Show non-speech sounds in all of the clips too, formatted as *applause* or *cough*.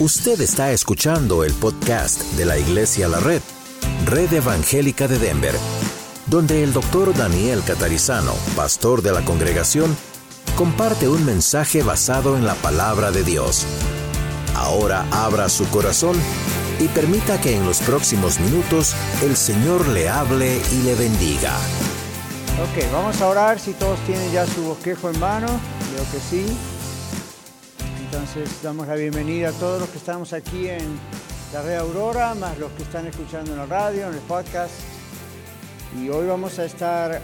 Usted está escuchando el podcast de la Iglesia La Red, Red Evangélica de Denver, donde el doctor Daniel Catarizano, pastor de la congregación, comparte un mensaje basado en la palabra de Dios. Ahora abra su corazón y permita que en los próximos minutos el Señor le hable y le bendiga. Ok, vamos a orar si todos tienen ya su bosquejo en mano. Creo que sí. Entonces damos la bienvenida a todos los que estamos aquí en la red Aurora, más los que están escuchando en la radio, en el podcast. Y hoy vamos a estar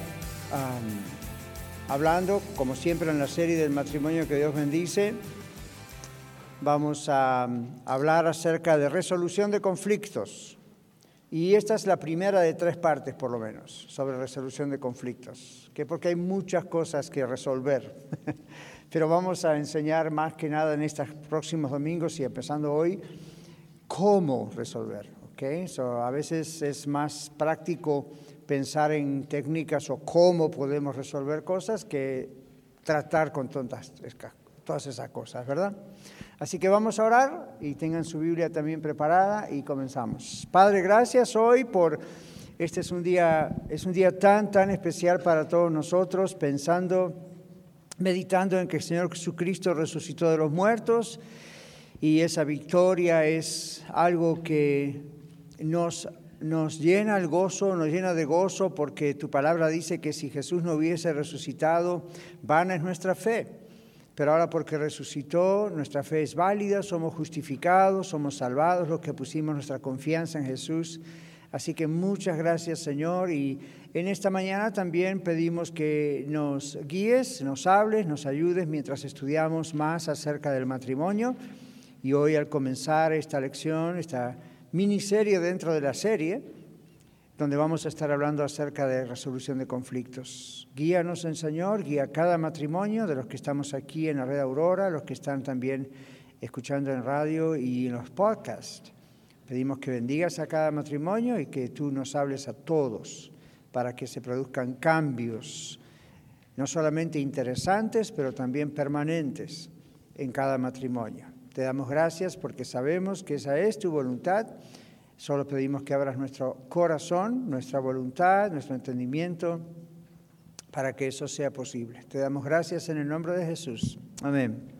hablando, como siempre en la serie del matrimonio que Dios bendice, vamos a hablar acerca de resolución de conflictos. Y esta es la primera de tres partes, por lo menos, sobre resolución de conflictos, que porque hay muchas cosas que resolver. *laughs* pero vamos a enseñar más que nada en estos próximos domingos y empezando hoy cómo resolver. ¿okay? a veces es más práctico pensar en técnicas o cómo podemos resolver cosas que tratar con todas, todas esas cosas, ¿verdad? Así que vamos a orar y tengan su Biblia también preparada y comenzamos. Padre, gracias hoy por este es un día es un día tan tan especial para todos nosotros pensando meditando en que el Señor Jesucristo resucitó de los muertos y esa victoria es algo que nos, nos llena el gozo, nos llena de gozo porque tu palabra dice que si Jesús no hubiese resucitado, vana es nuestra fe. Pero ahora porque resucitó, nuestra fe es válida, somos justificados, somos salvados los que pusimos nuestra confianza en Jesús. Así que muchas gracias Señor y en esta mañana también pedimos que nos guíes, nos hables, nos ayudes mientras estudiamos más acerca del matrimonio. Y hoy al comenzar esta lección, esta miniserie dentro de la serie, donde vamos a estar hablando acerca de resolución de conflictos. Guíanos, en Señor, guía cada matrimonio de los que estamos aquí en la red Aurora, los que están también escuchando en radio y en los podcasts. Pedimos que bendigas a cada matrimonio y que tú nos hables a todos para que se produzcan cambios, no solamente interesantes, pero también permanentes en cada matrimonio. Te damos gracias porque sabemos que esa es tu voluntad. Solo pedimos que abras nuestro corazón, nuestra voluntad, nuestro entendimiento, para que eso sea posible. Te damos gracias en el nombre de Jesús. Amén.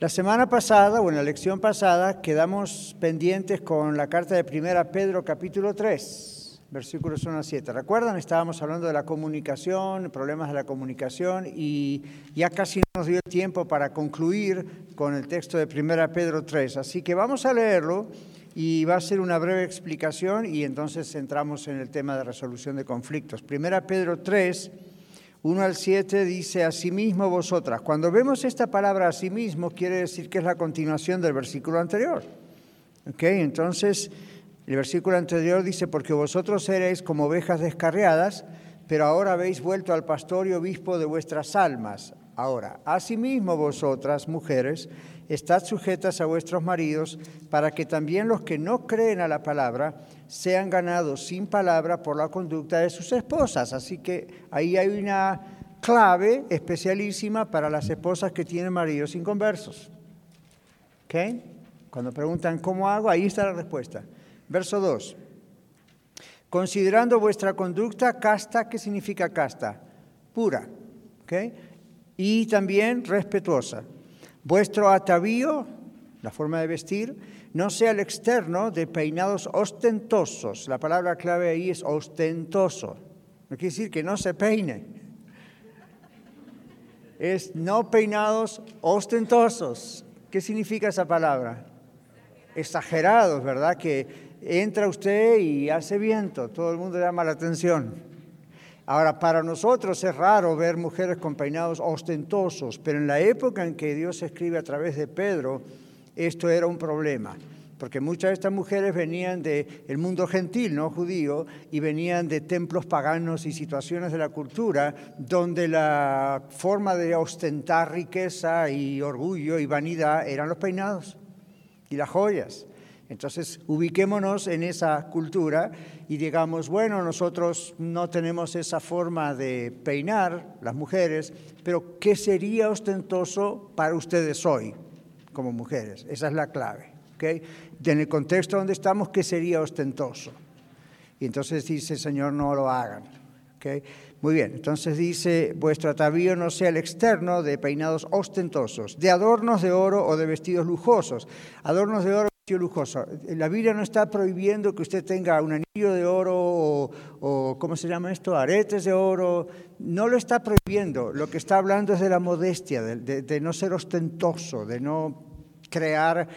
La semana pasada, o en la lección pasada, quedamos pendientes con la carta de Primera Pedro capítulo 3 versículos 1 a 7. ¿Recuerdan? Estábamos hablando de la comunicación, problemas de la comunicación y ya casi nos dio tiempo para concluir con el texto de 1 Pedro 3. Así que vamos a leerlo y va a ser una breve explicación y entonces entramos en el tema de resolución de conflictos. 1 Pedro 3, 1 al 7 dice, asimismo vosotras. Cuando vemos esta palabra asimismo, quiere decir que es la continuación del versículo anterior. ¿Ok? Entonces... El versículo anterior dice, porque vosotros eréis como ovejas descarriadas, pero ahora habéis vuelto al pastor y obispo de vuestras almas. Ahora, asimismo vosotras, mujeres, estad sujetas a vuestros maridos, para que también los que no creen a la palabra sean ganados sin palabra por la conducta de sus esposas. Así que ahí hay una clave especialísima para las esposas que tienen maridos inconversos. ¿Ok? Cuando preguntan cómo hago, ahí está la respuesta. Verso 2. Considerando vuestra conducta casta, ¿qué significa casta? Pura. ¿okay? Y también respetuosa. Vuestro atavío, la forma de vestir, no sea el externo de peinados ostentosos. La palabra clave ahí es ostentoso. No quiere decir que no se peine. Es no peinados ostentosos. ¿Qué significa esa palabra? Exagerados, ¿verdad? Que entra usted y hace viento, todo el mundo llama la atención. Ahora, para nosotros es raro ver mujeres con peinados ostentosos, pero en la época en que Dios escribe a través de Pedro, esto era un problema, porque muchas de estas mujeres venían del mundo gentil, no judío, y venían de templos paganos y situaciones de la cultura donde la forma de ostentar riqueza y orgullo y vanidad eran los peinados y las joyas. Entonces, ubiquémonos en esa cultura y digamos, bueno, nosotros no tenemos esa forma de peinar, las mujeres, pero ¿qué sería ostentoso para ustedes hoy como mujeres? Esa es la clave. ¿okay? En el contexto donde estamos, ¿qué sería ostentoso? Y entonces dice, Señor, no lo hagan. ¿okay? Muy bien, entonces dice, vuestro atavío no sea el externo de peinados ostentosos, de adornos de oro o de vestidos lujosos. Adornos de oro lujoso. La Biblia no está prohibiendo que usted tenga un anillo de oro o, ¿cómo se llama esto? Aretes de oro. No lo está prohibiendo. Lo que está hablando es de la modestia, de, no ser ostentoso, de no crear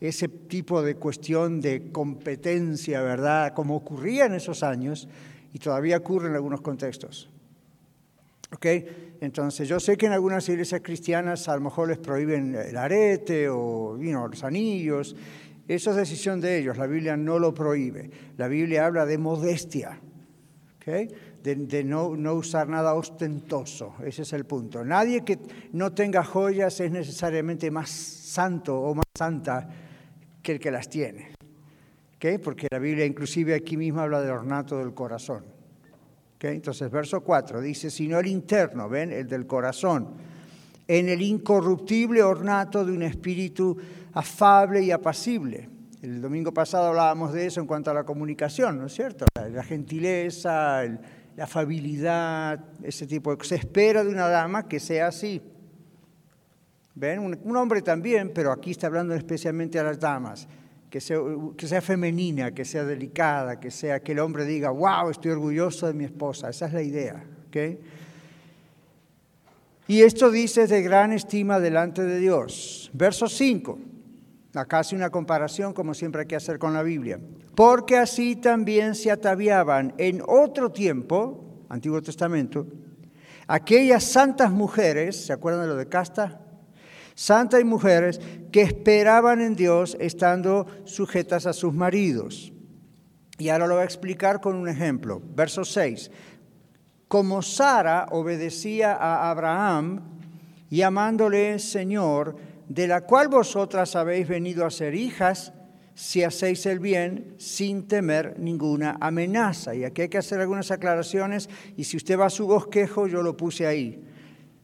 ese tipo de cuestión de competencia, ¿verdad? Como ocurría en esos años y todavía ocurre en algunos contextos. ¿Ok? Entonces, yo sé que en algunas iglesias cristianas a lo mejor les prohíben el arete o los anillos, eso es decisión de ellos, la Biblia no lo prohíbe. La Biblia habla de modestia, de, no, usar nada ostentoso, ese es el punto. Nadie que no tenga joyas es necesariamente más santo o más santa que el que las tiene, porque la Biblia inclusive aquí mismo habla del ornato del corazón. Entonces, verso 4 dice, sino el interno, ¿ven? El del corazón, en el incorruptible ornato de un espíritu afable y apacible. El domingo pasado hablábamos de eso en cuanto a la comunicación, ¿no es cierto? La, gentileza, la afabilidad, ese tipo. Se espera de una dama que sea así. ¿Ven? Un, hombre también, pero aquí está hablando especialmente a las damas. Que sea, que sea femenina, que sea delicada, que sea que el hombre diga, wow, estoy orgulloso de mi esposa. Esa es la idea. ¿okay? Y esto dice de gran estima delante de Dios. Verso 5. Acá hace una comparación, como siempre hay que hacer con la Biblia. Porque así también se ataviaban en otro tiempo, Antiguo Testamento, aquellas santas mujeres, ¿se acuerdan de lo de casta? Santas y mujeres que esperaban en Dios estando sujetas a sus maridos. Y ahora lo voy a explicar con un ejemplo. Verso 6. Como Sara obedecía a Abraham, llamándole Señor, de la cual vosotras habéis venido a ser hijas si hacéis el bien sin temer ninguna amenaza. Y aquí hay que hacer algunas aclaraciones y si usted va a su bosquejo, yo lo puse ahí.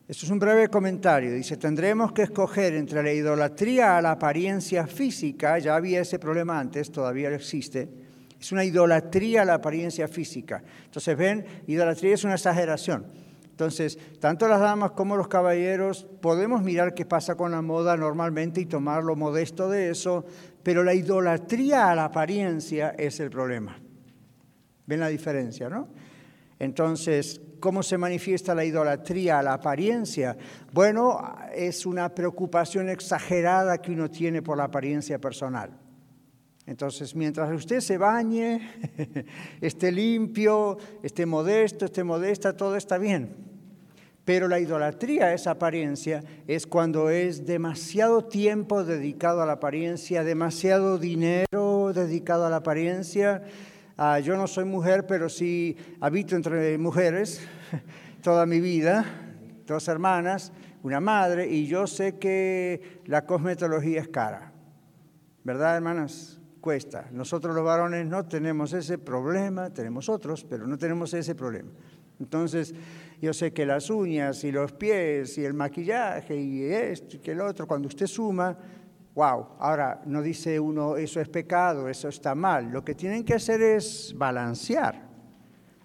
Esto es un breve comentario. Dice, tendremos que escoger entre la idolatría a la apariencia física, ya había ese problema antes, todavía existe, es una idolatría a la apariencia física. Entonces, ven, idolatría es una exageración. Entonces, tanto las damas como los caballeros podemos mirar qué pasa con la moda normalmente y tomar lo modesto de eso, pero la idolatría a la apariencia es el problema. ¿Ven la diferencia, no? Entonces, ¿cómo se manifiesta la idolatría a la apariencia? Bueno, es una preocupación exagerada que uno tiene por la apariencia personal. Entonces, mientras usted se bañe, *laughs* esté limpio, esté modesto, esté modesta, todo está bien. Pero la idolatría, esa apariencia, es cuando es demasiado tiempo dedicado a la apariencia, demasiado dinero dedicado a la apariencia. Ah, yo no soy mujer, pero sí habito entre mujeres *laughs* toda mi vida, dos hermanas, una madre, y yo sé que la cosmetología es cara. ¿Verdad, hermanas? Cuesta. Nosotros los varones no tenemos ese problema, tenemos otros, pero no tenemos ese problema. Entonces, yo sé que las uñas y los pies y el maquillaje y esto y que el otro, cuando usted suma, wow, ahora no dice uno eso es pecado, eso está mal. Lo que tienen que hacer es balancear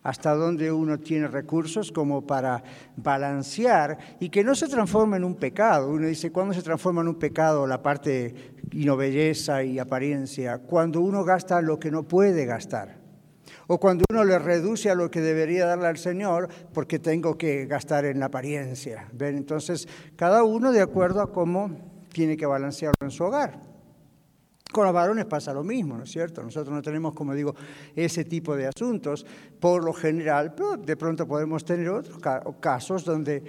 hasta donde uno tiene recursos como para balancear y que no se transforme en un pecado. Uno dice, ¿cuándo se transforma en un pecado la parte no belleza y apariencia? Cuando uno gasta lo que no puede gastar o cuando uno le reduce a lo que debería darle al Señor porque tengo que gastar en la apariencia. ¿Ven? Entonces, cada uno de acuerdo a cómo tiene que balancearlo en su hogar. Con los varones pasa lo mismo, ¿no es cierto? Nosotros no tenemos, como digo, ese tipo de asuntos por lo general, pero de pronto podemos tener otros casos donde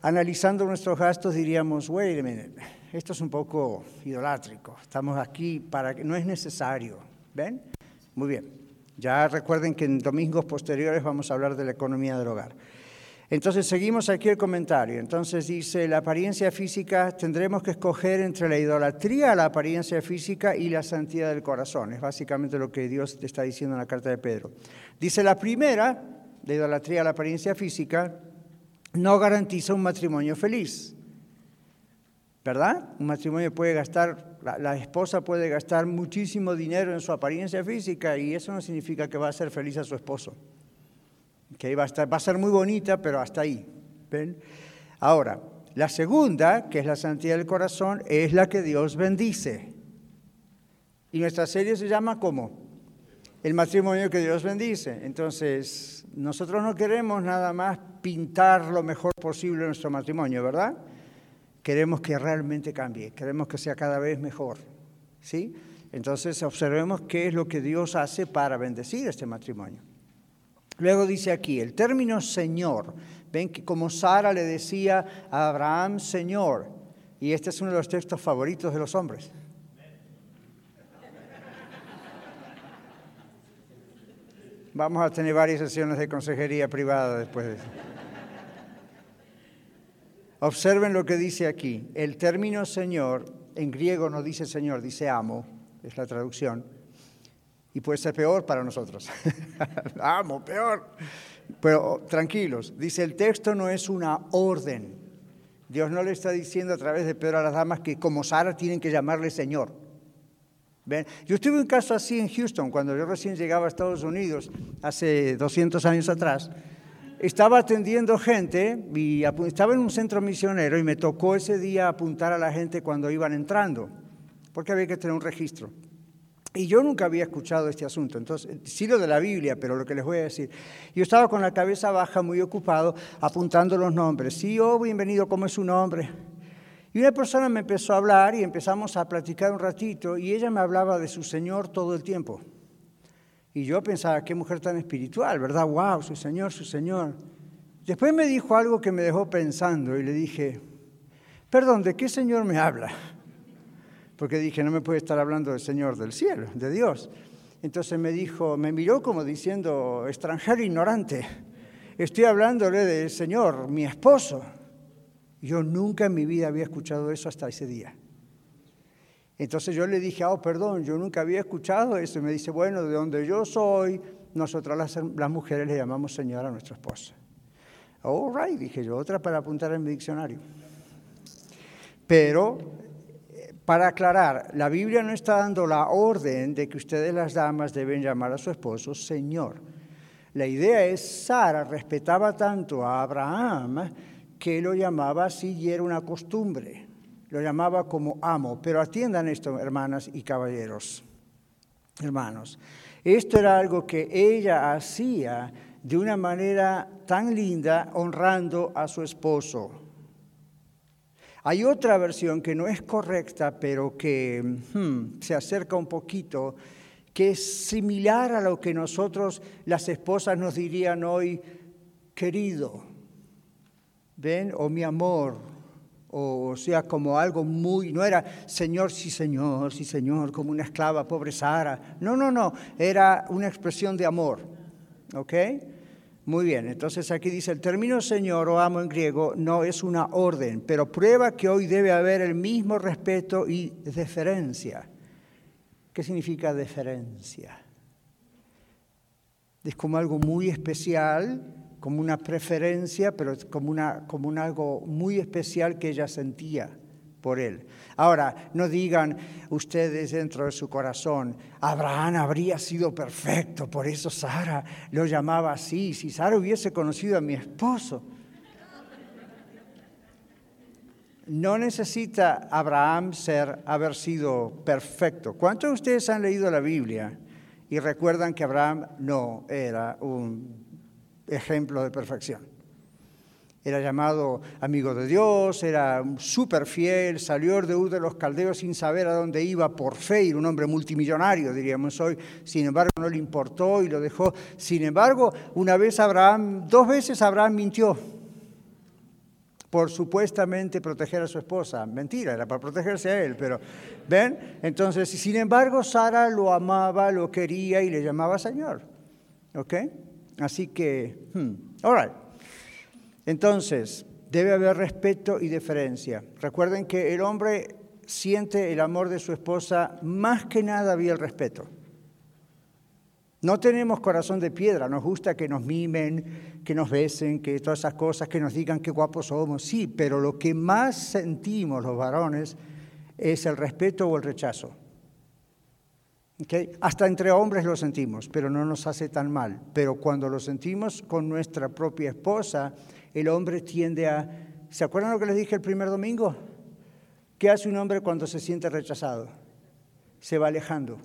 analizando nuestros gastos diríamos, wait a minute, esto es un poco idolátrico, estamos aquí para que no es necesario, ¿ven? Muy bien. Ya recuerden que en domingos posteriores vamos a hablar de la economía del hogar. Entonces seguimos aquí el comentario. Entonces dice, la apariencia física, tendremos que escoger entre la idolatría a la apariencia física y la santidad del corazón. Es básicamente lo que Dios te está diciendo en la carta de Pedro. Dice, la primera, la idolatría a la apariencia física, no garantiza un matrimonio feliz. ¿Verdad? Un matrimonio puede gastar, la, esposa puede gastar muchísimo dinero en su apariencia física y eso no significa que va a ser feliz a su esposo. Que va a, va a ser muy bonita, pero hasta ahí. ¿Ven? Ahora, la segunda, que es la santidad del corazón, es la que Dios bendice. Y nuestra serie se llama ¿cómo? El matrimonio que Dios bendice. Entonces, nosotros no queremos nada más pintar lo mejor posible nuestro matrimonio, ¿verdad? Queremos que realmente cambie, queremos que sea cada vez mejor. ¿Sí? Entonces, observemos qué es lo que Dios hace para bendecir este matrimonio. Luego dice aquí, el término Señor, ven que como Sara le decía a Abraham Señor, y este es uno de los textos favoritos de los hombres. Vamos a tener varias sesiones de consejería privada después de eso. Observen lo que dice aquí. El término Señor, en griego no dice Señor, dice amo, es la traducción. Y puede ser peor para nosotros. *laughs* amo, peor. Pero tranquilos, dice el texto no es una orden. Dios no le está diciendo a través de Pedro a las damas que como Sara tienen que llamarle Señor. Yo tuve un caso así en Houston, cuando yo recién llegaba a Estados Unidos, hace 200 años atrás. Estaba atendiendo gente y estaba en un centro misionero y me tocó ese día apuntar a la gente cuando iban entrando, porque había que tener un registro. Y yo nunca había escuchado este asunto, entonces, sí lo de la Biblia, pero lo que les voy a decir. Yo estaba con la cabeza baja, muy ocupado, apuntando los nombres. Sí, oh, bienvenido, ¿cómo es su nombre? Y una persona me empezó a hablar y empezamos a platicar un ratito y ella me hablaba de su Señor todo el tiempo. Y yo pensaba, qué mujer tan espiritual, ¿verdad? ¡Wow! Su Señor, su Señor. Después me dijo algo que me dejó pensando y le dije, perdón, ¿de qué Señor me habla? Porque dije, no me puede estar hablando del Señor del cielo, de Dios. Entonces me dijo, me miró como diciendo, extranjero ignorante, estoy hablándole del Señor, mi esposo. Yo nunca en mi vida había escuchado eso hasta ese día. Entonces yo le dije, oh, perdón, yo nunca había escuchado eso. Y me dice, bueno, de donde yo soy, nosotras las, mujeres le llamamos señora a nuestra esposa. All right, dije yo, otra para apuntar en mi diccionario. Pero, eh, para aclarar, la Biblia no está dando la orden de que ustedes las damas deben llamar a su esposo Señor. La idea es, Sara respetaba tanto a Abraham que lo llamaba así y era una costumbre. Lo llamaba como amo. Pero atiendan esto, hermanas y caballeros, hermanos. Esto era algo que ella hacía de una manera tan linda, honrando a su esposo. Hay otra versión que no es correcta, pero que hmm, se acerca un poquito, que es similar a lo que nosotros, las esposas, nos dirían hoy, querido. ¿ven? O mi amor, o sea, como algo muy, no era Señor, sí, Señor, sí, Señor, como una esclava, pobre Sara. No, no, no, era una expresión de amor. ¿Ok? Muy bien, entonces aquí dice, el término Señor o amo en griego no es una orden, pero prueba que hoy debe haber el mismo respeto y deferencia. ¿Qué significa deferencia? Es como algo muy especial como una preferencia, pero como, una, como un algo muy especial que ella sentía por él. Ahora, no digan ustedes dentro de su corazón, Abraham habría sido perfecto, por eso Sara lo llamaba así. Si Sara hubiese conocido a mi esposo. No necesita Abraham ser, haber sido perfecto. ¿Cuántos de ustedes han leído la Biblia y recuerdan que Abraham no era un ejemplo de perfección. Era llamado amigo de Dios, era súper fiel, salió de Ur de los Caldeos sin saber a dónde iba por fe, era un hombre multimillonario, diríamos hoy. Sin embargo, no le importó y lo dejó. Sin embargo, una vez Abraham, dos veces Abraham mintió por supuestamente proteger a su esposa. Mentira, era para protegerse a él, pero ¿ven? Entonces, sin embargo, Sara lo amaba, lo quería y le llamaba Señor. ¿Ok? Así que, hmm, all Entonces, debe haber respeto y deferencia. Recuerden que el hombre siente el amor de su esposa más que nada vía el respeto. No tenemos corazón de piedra, nos gusta que nos mimen, que nos besen, que todas esas cosas, que nos digan qué guapos somos, sí, pero lo que más sentimos los varones es el respeto o el rechazo. Hasta entre hombres lo sentimos, pero no nos hace tan mal. Pero cuando lo sentimos con nuestra propia esposa, el hombre tiende a... ¿Se acuerdan lo que les dije el primer domingo? ¿Qué hace un hombre cuando se siente rechazado? Se va alejando.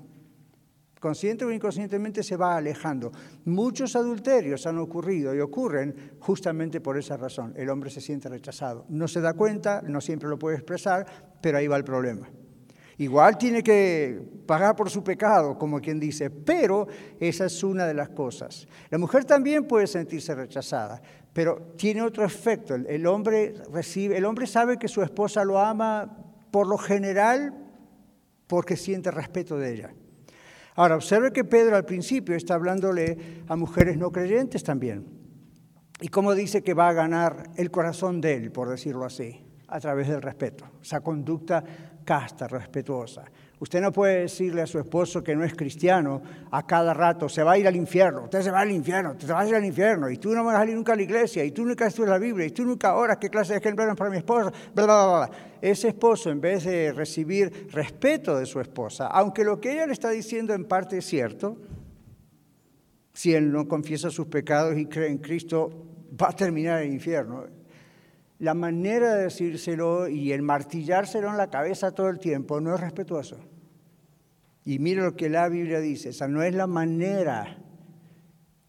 Consciente o inconscientemente se va alejando. Muchos adulterios han ocurrido y ocurren justamente por esa razón. El hombre se siente rechazado. No se da cuenta, no siempre lo puede expresar, pero ahí va el problema. Igual tiene que pagar por su pecado, como quien dice, pero esa es una de las cosas. La mujer también puede sentirse rechazada, pero tiene otro efecto. El hombre, recibe, el hombre sabe que su esposa lo ama por lo general porque siente respeto de ella. Ahora, observe que Pedro al principio está hablándole a mujeres no creyentes también. Y cómo dice que va a ganar el corazón de él, por decirlo así, a través del respeto, esa conducta casta, respetuosa. Usted no puede decirle a su esposo que no es cristiano a cada rato, se va a ir al infierno, usted se va al infierno, te vas a ir al infierno, y tú no vas a salir nunca a la iglesia, y tú nunca estudias la Biblia, y tú nunca oras, qué clase de ejemplo para mi esposa, bla, bla, bla, Ese esposo, en vez de recibir respeto de su esposa, aunque lo que ella le está diciendo en parte es cierto, si él no confiesa sus pecados y cree en Cristo, va a terminar en el infierno la manera de decírselo y el martillárselo en la cabeza todo el tiempo no es respetuoso. Y mire lo que la Biblia dice, esa no es la manera,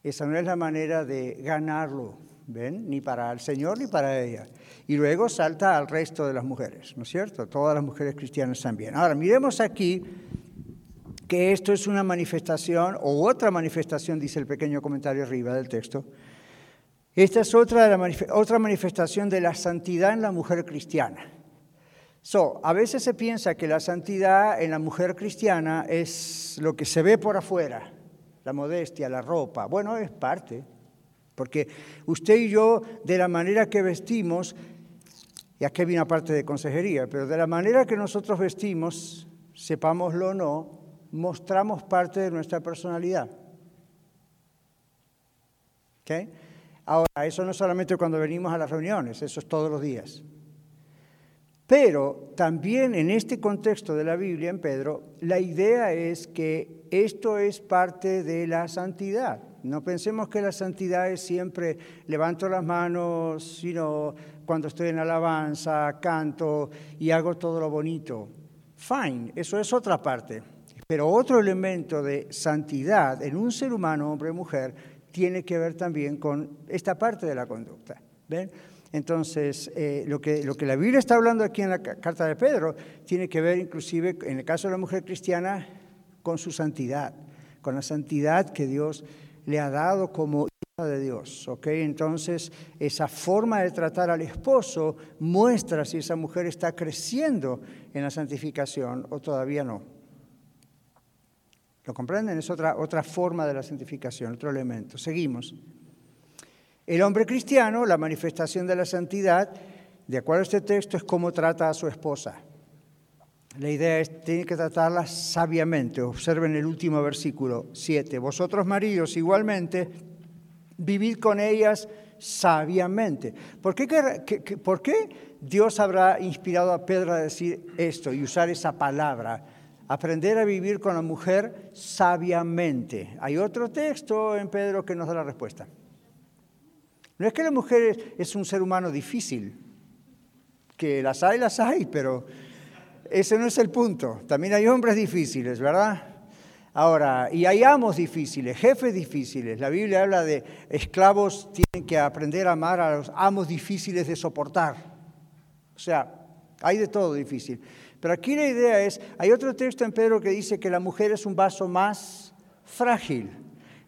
esa no es la manera de ganarlo, ¿ven? Ni para el Señor ni para ella. Y luego salta al resto de las mujeres, ¿no es cierto? Todas las mujeres cristianas también. Ahora, miremos aquí que esto es una manifestación, o otra manifestación, dice el pequeño comentario arriba del texto, esta es otra, otra manifestación de la santidad en la mujer cristiana. So, a veces se piensa que la santidad en la mujer cristiana es lo que se ve por afuera, la modestia, la ropa. Bueno, es parte, porque usted y yo, de la manera que vestimos, y aquí viene parte de consejería, pero de la manera que nosotros vestimos, sepámoslo o no, mostramos parte de nuestra personalidad. ¿Okay? Ahora, eso no solamente cuando venimos a las reuniones, eso es todos los días. Pero también en este contexto de la Biblia, en Pedro, la idea es que esto es parte de la santidad. No pensemos que la santidad es siempre levanto las manos, sino cuando estoy en alabanza, canto y hago todo lo bonito. Fine, eso es otra parte. Pero otro elemento de santidad en un ser humano, hombre o mujer, tiene que ver también con esta parte de la conducta. ¿ven? Entonces, eh, lo, que, lo que la Biblia está hablando aquí en la carta de Pedro tiene que ver inclusive, en el caso de la mujer cristiana, con su santidad, con la santidad que Dios le ha dado como hija de Dios. ¿okay? Entonces, esa forma de tratar al esposo muestra si esa mujer está creciendo en la santificación o todavía no. ¿Lo comprenden? Es otra, otra forma de la santificación, otro elemento. Seguimos. El hombre cristiano, la manifestación de la santidad, de acuerdo a este texto, es cómo trata a su esposa. La idea es, tiene que tratarla sabiamente. Observen el último versículo 7. Vosotros maridos igualmente, vivid con ellas sabiamente. ¿Por qué, ¿Por qué Dios habrá inspirado a Pedro a decir esto y usar esa palabra? Aprender a vivir con la mujer sabiamente. Hay otro texto en Pedro que nos da la respuesta. No es que la mujer es un ser humano difícil, que las hay, las hay, pero ese no es el punto. También hay hombres difíciles, ¿verdad? Ahora, y hay amos difíciles, jefes difíciles. La Biblia habla de esclavos tienen que aprender a amar a los amos difíciles de soportar. O sea, hay de todo difícil. Pero aquí la idea es, hay otro texto en Pedro que dice que la mujer es un vaso más frágil.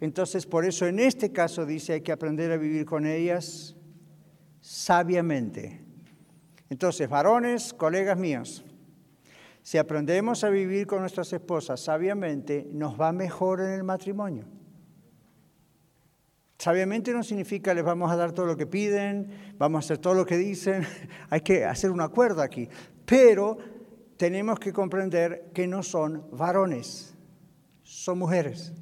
Entonces, por eso en este caso dice hay que aprender a vivir con ellas sabiamente. Entonces, varones, colegas míos, si aprendemos a vivir con nuestras esposas sabiamente, nos va mejor en el matrimonio. Sabiamente no significa les vamos a dar todo lo que piden, vamos a hacer todo lo que dicen, *laughs* hay que hacer un acuerdo aquí. Pero tenemos que comprender que no son varones, son mujeres.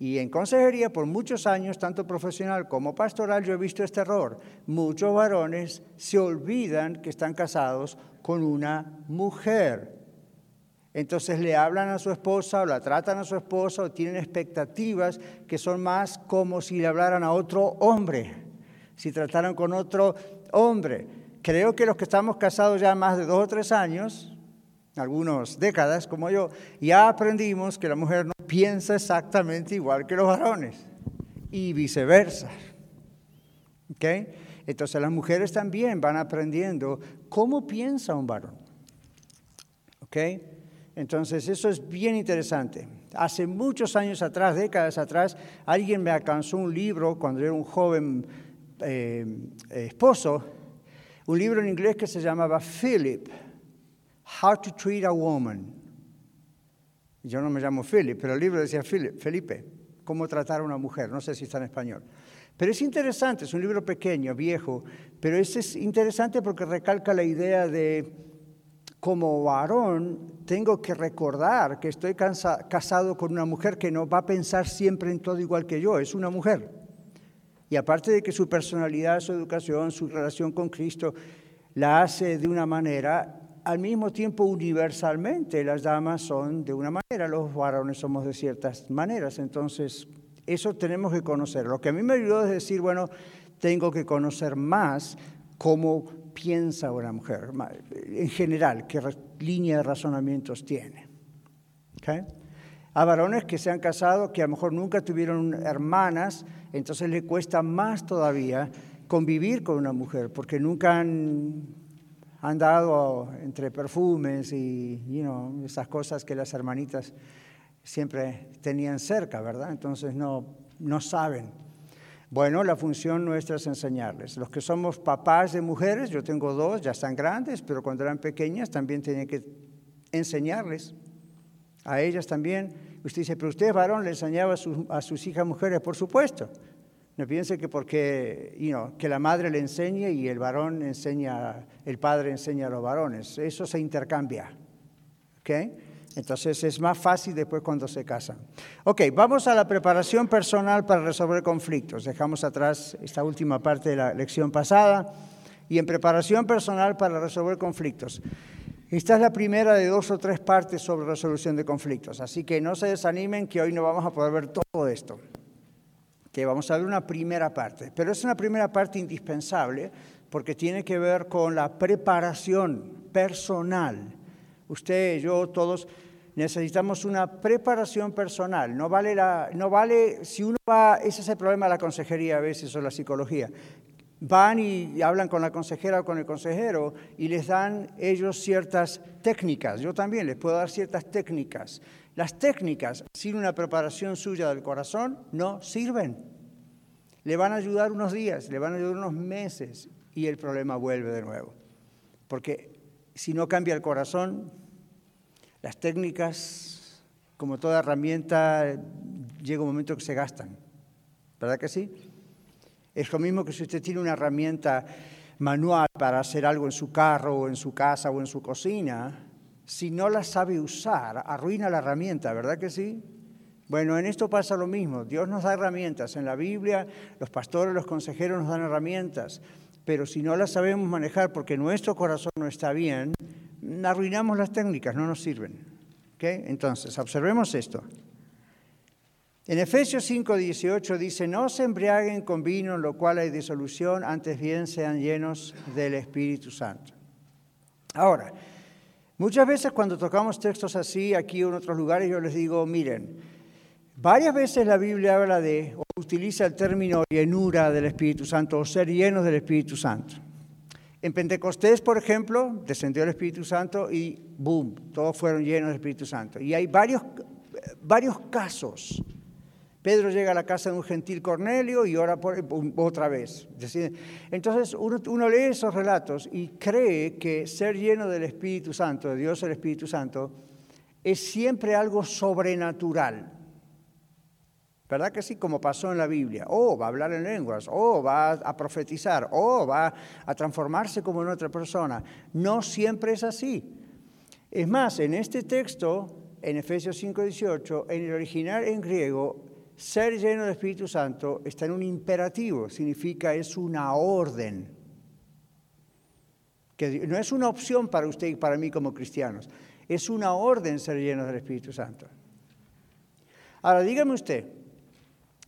Y en consejería, por muchos años, tanto profesional como pastoral, yo he visto este error. Muchos varones se olvidan que están casados con una mujer. Entonces le hablan a su esposa o la tratan a su esposa o tienen expectativas que son más como si le hablaran a otro hombre, si trataran con otro hombre. Creo que los que estamos casados ya más de dos o tres años, algunas décadas como yo, ya aprendimos que la mujer no piensa exactamente igual que los varones y viceversa. ¿Okay? Entonces las mujeres también van aprendiendo cómo piensa un varón. ¿Okay? Entonces eso es bien interesante. Hace muchos años atrás, décadas atrás, alguien me alcanzó un libro cuando era un joven eh, esposo, un libro en inglés que se llamaba Philip How to Treat a Woman. Yo no me llamo Philip, pero el libro decía Felipe, cómo tratar a una mujer, no sé si está en español. Pero es interesante, es un libro pequeño, viejo, pero es interesante porque recalca la idea de como varón tengo que recordar que estoy casado con una mujer que no va a pensar siempre en todo igual que yo, es una mujer. Y aparte de que su personalidad, su educación, su relación con Cristo la hace de una manera, al mismo tiempo universalmente las damas son de una manera, los varones somos de ciertas maneras. Entonces, eso tenemos que conocer. Lo que a mí me ayudó es decir, bueno, tengo que conocer más cómo piensa una mujer, en general, qué línea de razonamientos tiene. ¿Okay? A varones que se han casado, que a lo mejor nunca tuvieron hermanas, entonces le cuesta más todavía convivir con una mujer, porque nunca han andado entre perfumes y esas cosas que las hermanitas siempre tenían cerca, ¿verdad? Entonces no, no saben. Bueno, la función nuestra es enseñarles. Los que somos papás de mujeres, yo tengo dos, ya están grandes, pero cuando eran pequeñas también tenía que enseñarles. A ellas también. Usted dice, pero usted varón le enseñaba a, sus hijas mujeres, por supuesto. No piense que porque que la madre le enseñe y el varón enseña, el padre enseña a los varones. Eso se intercambia. Entonces es más fácil después cuando se casan. Ok, vamos a la preparación personal para resolver conflictos. Dejamos atrás esta última parte de la lección pasada. Y en preparación personal para resolver conflictos. Esta es la primera de dos o tres partes sobre resolución de conflictos. Así que no se desanimen que hoy no vamos a poder ver todo esto que vamos a ver una primera parte, pero es una primera parte indispensable porque tiene que ver con la preparación personal. Usted, yo, todos necesitamos una preparación personal. No vale, la, no vale si uno va, ese es el problema de la consejería a veces o la psicología. Van y hablan con la consejera o con el consejero y les dan ellos ciertas técnicas. Yo también les puedo dar ciertas técnicas. Las técnicas sin una preparación suya del corazón no sirven. Le van a ayudar unos días, le van a ayudar unos meses y el problema vuelve de nuevo. Porque si no cambia el corazón, las técnicas, como toda herramienta, llega un momento que se gastan. ¿Verdad que sí? Es lo mismo que si usted tiene una herramienta manual para hacer algo en su carro o en su casa o en su cocina, si no la sabe usar, arruina la herramienta, ¿verdad que sí? Bueno, en esto pasa lo mismo. Dios nos da herramientas. En la Biblia, los pastores, los consejeros nos dan herramientas. Pero si no las sabemos manejar porque nuestro corazón no está bien, arruinamos las técnicas, no nos sirven. ¿Okay? Entonces, observemos esto. En Efesios 5:18 dice, no se embriaguen con vino en lo cual hay disolución, antes bien sean llenos del Espíritu Santo. Ahora, Muchas veces cuando tocamos textos así, aquí o en otros lugares, yo les digo, miren, varias veces la Biblia habla de, o utiliza el término llenura del Espíritu Santo, o ser llenos del Espíritu Santo. En Pentecostés, por ejemplo, descendió el Espíritu Santo y boom, todos fueron llenos del Espíritu Santo. Y hay varios, varios casos Pedro llega a la casa de un gentil Cornelio y ora por, otra vez. Entonces uno, lee esos relatos y cree que ser lleno del Espíritu Santo, de Dios el Espíritu Santo, es siempre algo sobrenatural. ¿Verdad que sí? Como pasó en la Biblia. Oh, va a hablar en lenguas, oh, va a profetizar, oh, va a transformarse como en otra persona. No siempre es así. Es más, en este texto, en Efesios 5:18, en el original en griego, ser lleno del Espíritu Santo está en un imperativo, significa es una orden. Que no es una opción para usted y para mí como cristianos, es una orden ser lleno del Espíritu Santo. Ahora, dígame usted,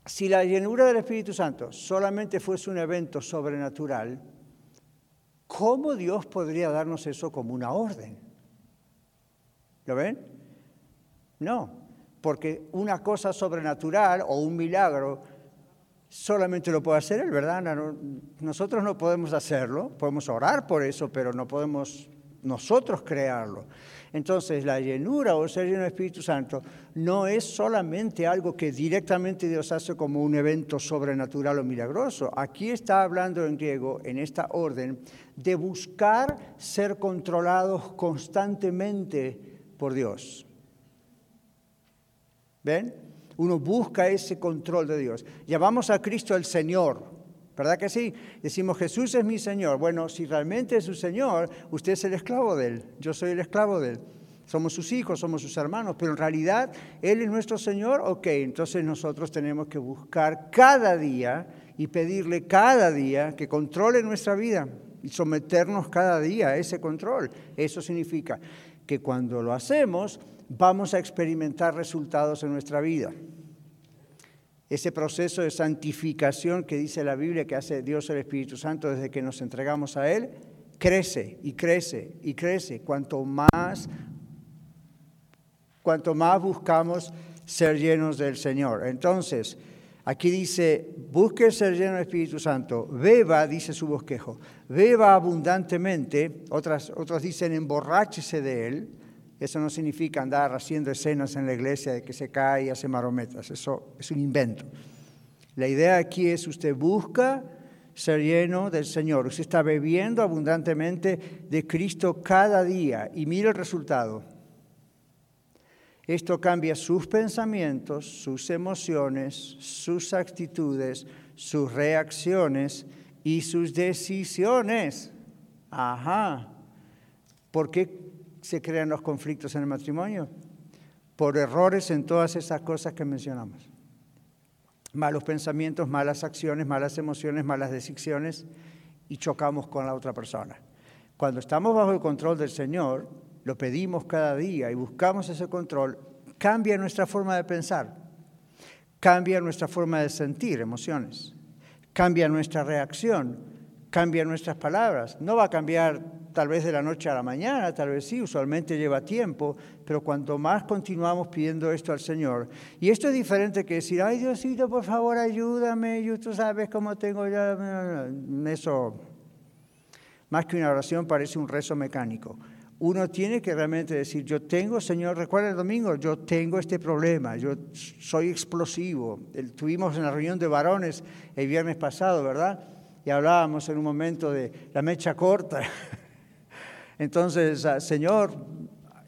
si la llenura del Espíritu Santo solamente fuese un evento sobrenatural, ¿cómo Dios podría darnos eso como una orden? ¿Lo ven? No, porque una cosa sobrenatural o un milagro solamente lo puede hacer Él, ¿verdad? nosotros no podemos hacerlo, podemos orar por eso, pero no podemos nosotros crearlo. Entonces, la llenura o ser lleno del Espíritu Santo no es solamente algo que directamente Dios hace como un evento sobrenatural o milagroso. Aquí está hablando en griego, en esta orden, de buscar ser controlados constantemente por Dios. ¿Ven? Uno busca ese control de Dios. Llamamos a Cristo el Señor, ¿verdad que sí? Decimos, Jesús es mi Señor. Bueno, si realmente es su Señor, usted es el esclavo de Él, yo soy el esclavo de Él. Somos sus hijos, somos sus hermanos, pero en realidad Él es nuestro Señor, ok, entonces nosotros tenemos que buscar cada día y pedirle cada día que controle nuestra vida y someternos cada día a ese control. Eso significa que cuando lo hacemos, vamos a experimentar resultados en nuestra vida. Ese proceso de santificación que dice la Biblia que hace Dios el Espíritu Santo desde que nos entregamos a Él, crece y crece y crece cuanto más, cuanto más buscamos ser llenos del Señor. Entonces, aquí dice, busque ser lleno del Espíritu Santo, beba, dice su bosquejo, beba abundantemente, otras, otros dicen emborráchese de Él, eso no significa andar haciendo escenas en la iglesia de que se cae y hace marometas. Eso es un invento. La idea aquí es usted busca ser lleno del Señor. Usted está bebiendo abundantemente de Cristo cada día y mire el resultado. Esto cambia sus pensamientos, sus emociones, sus actitudes, sus reacciones y sus decisiones. Ajá. ¿Por qué se crean los conflictos en el matrimonio? Por errores en todas esas cosas que mencionamos. Malos pensamientos, malas acciones, malas emociones, malas decisiones y chocamos con la otra persona. Cuando estamos bajo el control del Señor, lo pedimos cada día y buscamos ese control, cambia nuestra forma de pensar, cambia nuestra forma de sentir emociones, cambia nuestra reacción, cambia nuestras palabras. No va a cambiar tal vez de la noche a la mañana, tal vez sí, usualmente lleva tiempo, pero cuanto más continuamos pidiendo esto al Señor, y esto es diferente que decir, ay Diosito, por favor, ayúdame, yo, tú sabes cómo tengo ya, eso, más que una oración, parece un rezo mecánico. Uno tiene que realmente decir, yo tengo, Señor, recuerda el domingo, yo tengo este problema, yo soy explosivo. Tuvimos en la reunión de varones el viernes pasado, ¿verdad? Y hablábamos en un momento de la mecha corta. *laughs* Entonces, ah, Señor,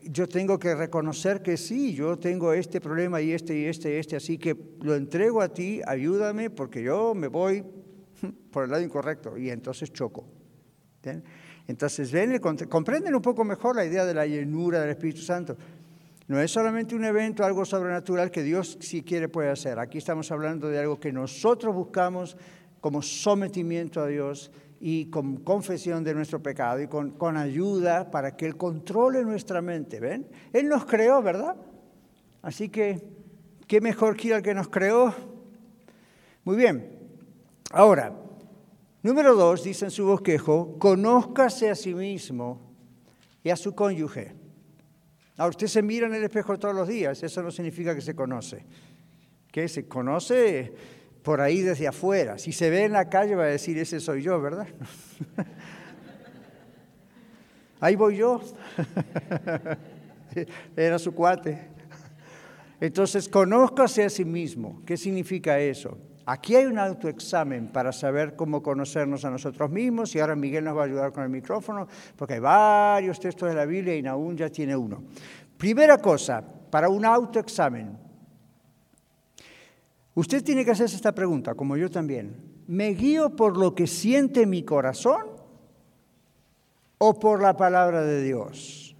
yo tengo que reconocer que sí, yo tengo este problema y este y este y este, así que lo entrego a ti, ayúdame porque yo me voy *laughs* por el lado incorrecto y entonces choco. Entonces, ven, comprenden un poco mejor la idea de la llenura del Espíritu Santo. No es solamente un evento, algo sobrenatural que Dios si quiere puede hacer. Aquí estamos hablando de algo que nosotros buscamos como sometimiento a Dios y con confesión de nuestro pecado y con, con ayuda para que Él controle nuestra mente. ¿Ven? Él nos creó, ¿verdad? Así que, ¿qué mejor que el que nos creó? Muy bien. Ahora, número dos, dice en su bosquejo, conózcase a sí mismo y a su cónyuge. Ahora, usted se mira en el espejo todos los días, eso no significa que se conoce. ¿Qué? ¿Se conoce? Por ahí desde afuera. Si se ve en la calle va a decir, ese soy yo, ¿verdad? *laughs* ahí voy yo. *laughs* Era su cuate. Entonces, conózcase a sí mismo. ¿Qué significa eso? Aquí hay un autoexamen para saber cómo conocernos a nosotros mismos y ahora Miguel nos va a ayudar con el micrófono porque hay varios textos de la Biblia y aún ya tiene uno. Primera cosa, para un autoexamen, Usted tiene que hacerse esta pregunta, como yo también. ¿Me guío por lo que siente mi corazón o por la palabra de Dios?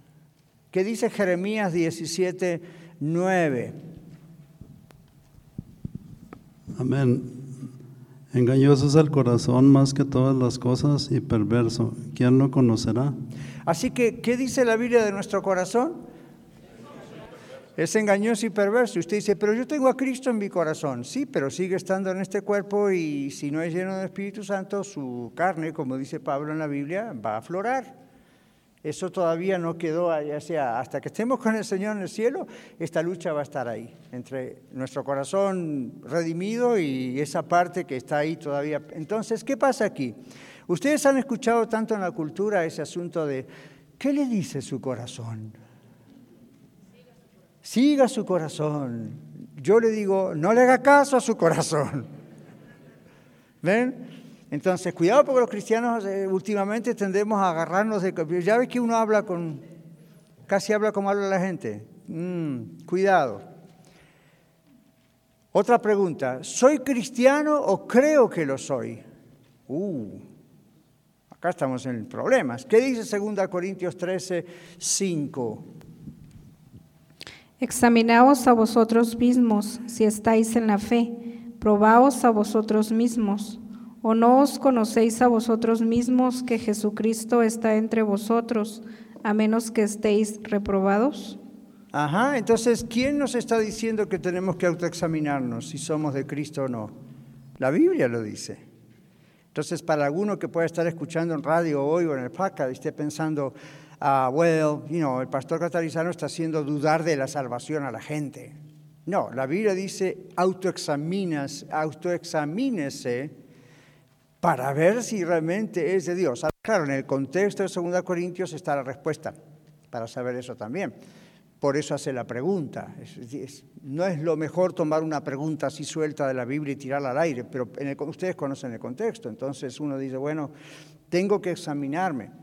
¿Qué dice Jeremías 17, 9? Amén. Engañoso es el corazón más que todas las cosas y perverso. ¿Quién lo conocerá? Así que, ¿qué dice la Biblia de nuestro corazón? Es engañoso y perverso. Usted dice, pero yo tengo a Cristo en mi corazón. Sí, pero sigue estando en este cuerpo y si no es lleno del Espíritu Santo, su carne, como dice Pablo en la Biblia, va a aflorar. Eso todavía no quedó, ya sea, hasta que estemos con el Señor en el cielo, esta lucha va a estar ahí, entre nuestro corazón redimido y esa parte que está ahí todavía. Entonces, ¿qué pasa aquí? Ustedes han escuchado tanto en la cultura ese asunto de, ¿qué le dice su corazón? Siga su corazón. Yo le digo, no le haga caso a su corazón. *laughs* ¿Ven? Entonces, cuidado porque los cristianos eh, últimamente tendemos a agarrarnos de... Ya ves que uno habla con... casi habla como habla la gente. Mm, cuidado. Otra pregunta, ¿soy cristiano o creo que lo soy? Uh, acá estamos en problemas. ¿Qué dice 2 Corintios 13, 5? Examinaos a vosotros mismos si estáis en la fe, probaos a vosotros mismos ¿O no os conocéis a vosotros mismos que Jesucristo está entre vosotros, a menos que estéis reprobados? Ajá, entonces, ¿quién nos está diciendo que tenemos que autoexaminarnos si somos de Cristo o no? La Biblia lo dice. Entonces, para alguno que pueda estar escuchando en radio hoy o en el podcast y esté pensando, ah, well, you know, el pastor catalizano está haciendo dudar de la salvación a la gente. No, la Biblia dice, autoexaminas, autoexamínese para ver si realmente es de Dios. Claro, en el contexto de 2 Corintios está la respuesta para saber eso también. Por eso hace la pregunta. no es lo mejor tomar una pregunta así suelta de la Biblia y tirarla al aire, pero ustedes conocen el contexto. Entonces uno dice, bueno, tengo que examinarme.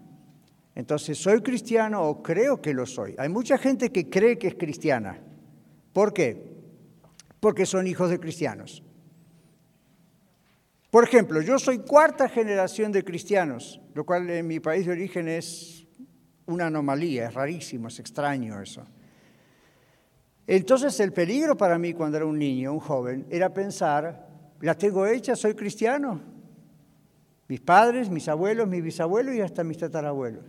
Entonces, ¿soy cristiano o creo que lo soy? Hay mucha gente que cree que es cristiana. ¿Por qué? Porque son hijos de cristianos. Por ejemplo, yo soy cuarta generación de cristianos, lo cual en mi país de origen es una anomalía, es rarísimo, es extraño eso. Entonces el peligro para mí cuando era un niño, un joven, era pensar, la tengo hecha, soy cristiano. Mis padres, mis abuelos, mis bisabuelos y hasta mis tatarabuelos.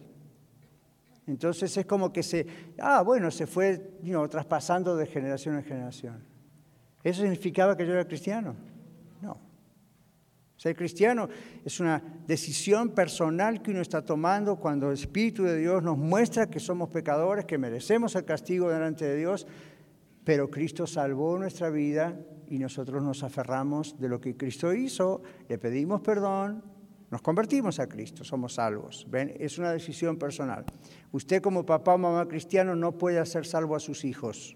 Entonces es como que se, ah, bueno, se fue traspasando de generación en generación. ¿Eso significaba que yo era cristiano? No. Ser cristiano es una decisión personal que uno está tomando cuando el Espíritu de Dios nos muestra que somos pecadores, que merecemos el castigo delante de Dios, pero Cristo salvó nuestra vida y nosotros nos aferramos de lo que Cristo hizo, le pedimos perdón, nos convertimos a Cristo, somos salvos. Es una decisión personal. Usted como papá o mamá cristiano no puede hacer salvo a sus hijos.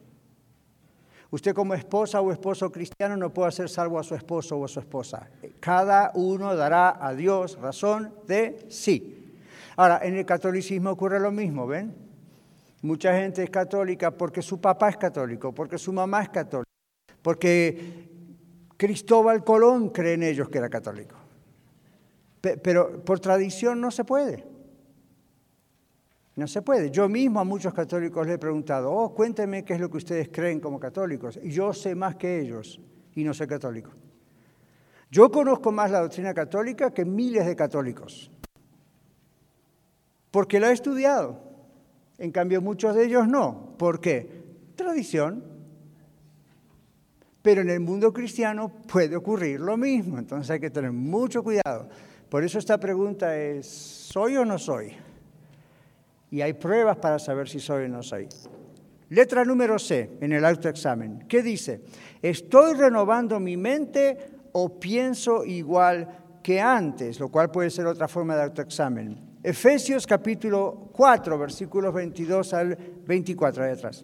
Usted como esposa o esposo cristiano no puede hacer salvo a su esposo o a su esposa. Cada uno dará a Dios razón de sí. Ahora, en el catolicismo ocurre lo mismo, ¿ven? Mucha gente es católica porque su papá es católico, porque su mamá es católica, porque Cristóbal Colón cree en ellos que era católico. Pero por tradición no se puede. No se puede. Yo mismo a muchos católicos les he preguntado, oh, cuéntenme qué es lo que ustedes creen como católicos. Y yo sé más que ellos y no soy católico. Yo conozco más la doctrina católica que miles de católicos, porque la he estudiado. En cambio, muchos de ellos no. ¿Por qué? Tradición. Pero en el mundo cristiano puede ocurrir lo mismo, entonces hay que tener mucho cuidado. Por eso esta pregunta es, ¿soy o no soy? y hay pruebas para saber si soy o no soy. Letra número C en el autoexamen. ¿Qué dice? ¿Estoy renovando mi mente o pienso igual que antes? Lo cual puede ser otra forma de autoexamen. Efesios capítulo 4, versículos 22 al 24, ahí atrás.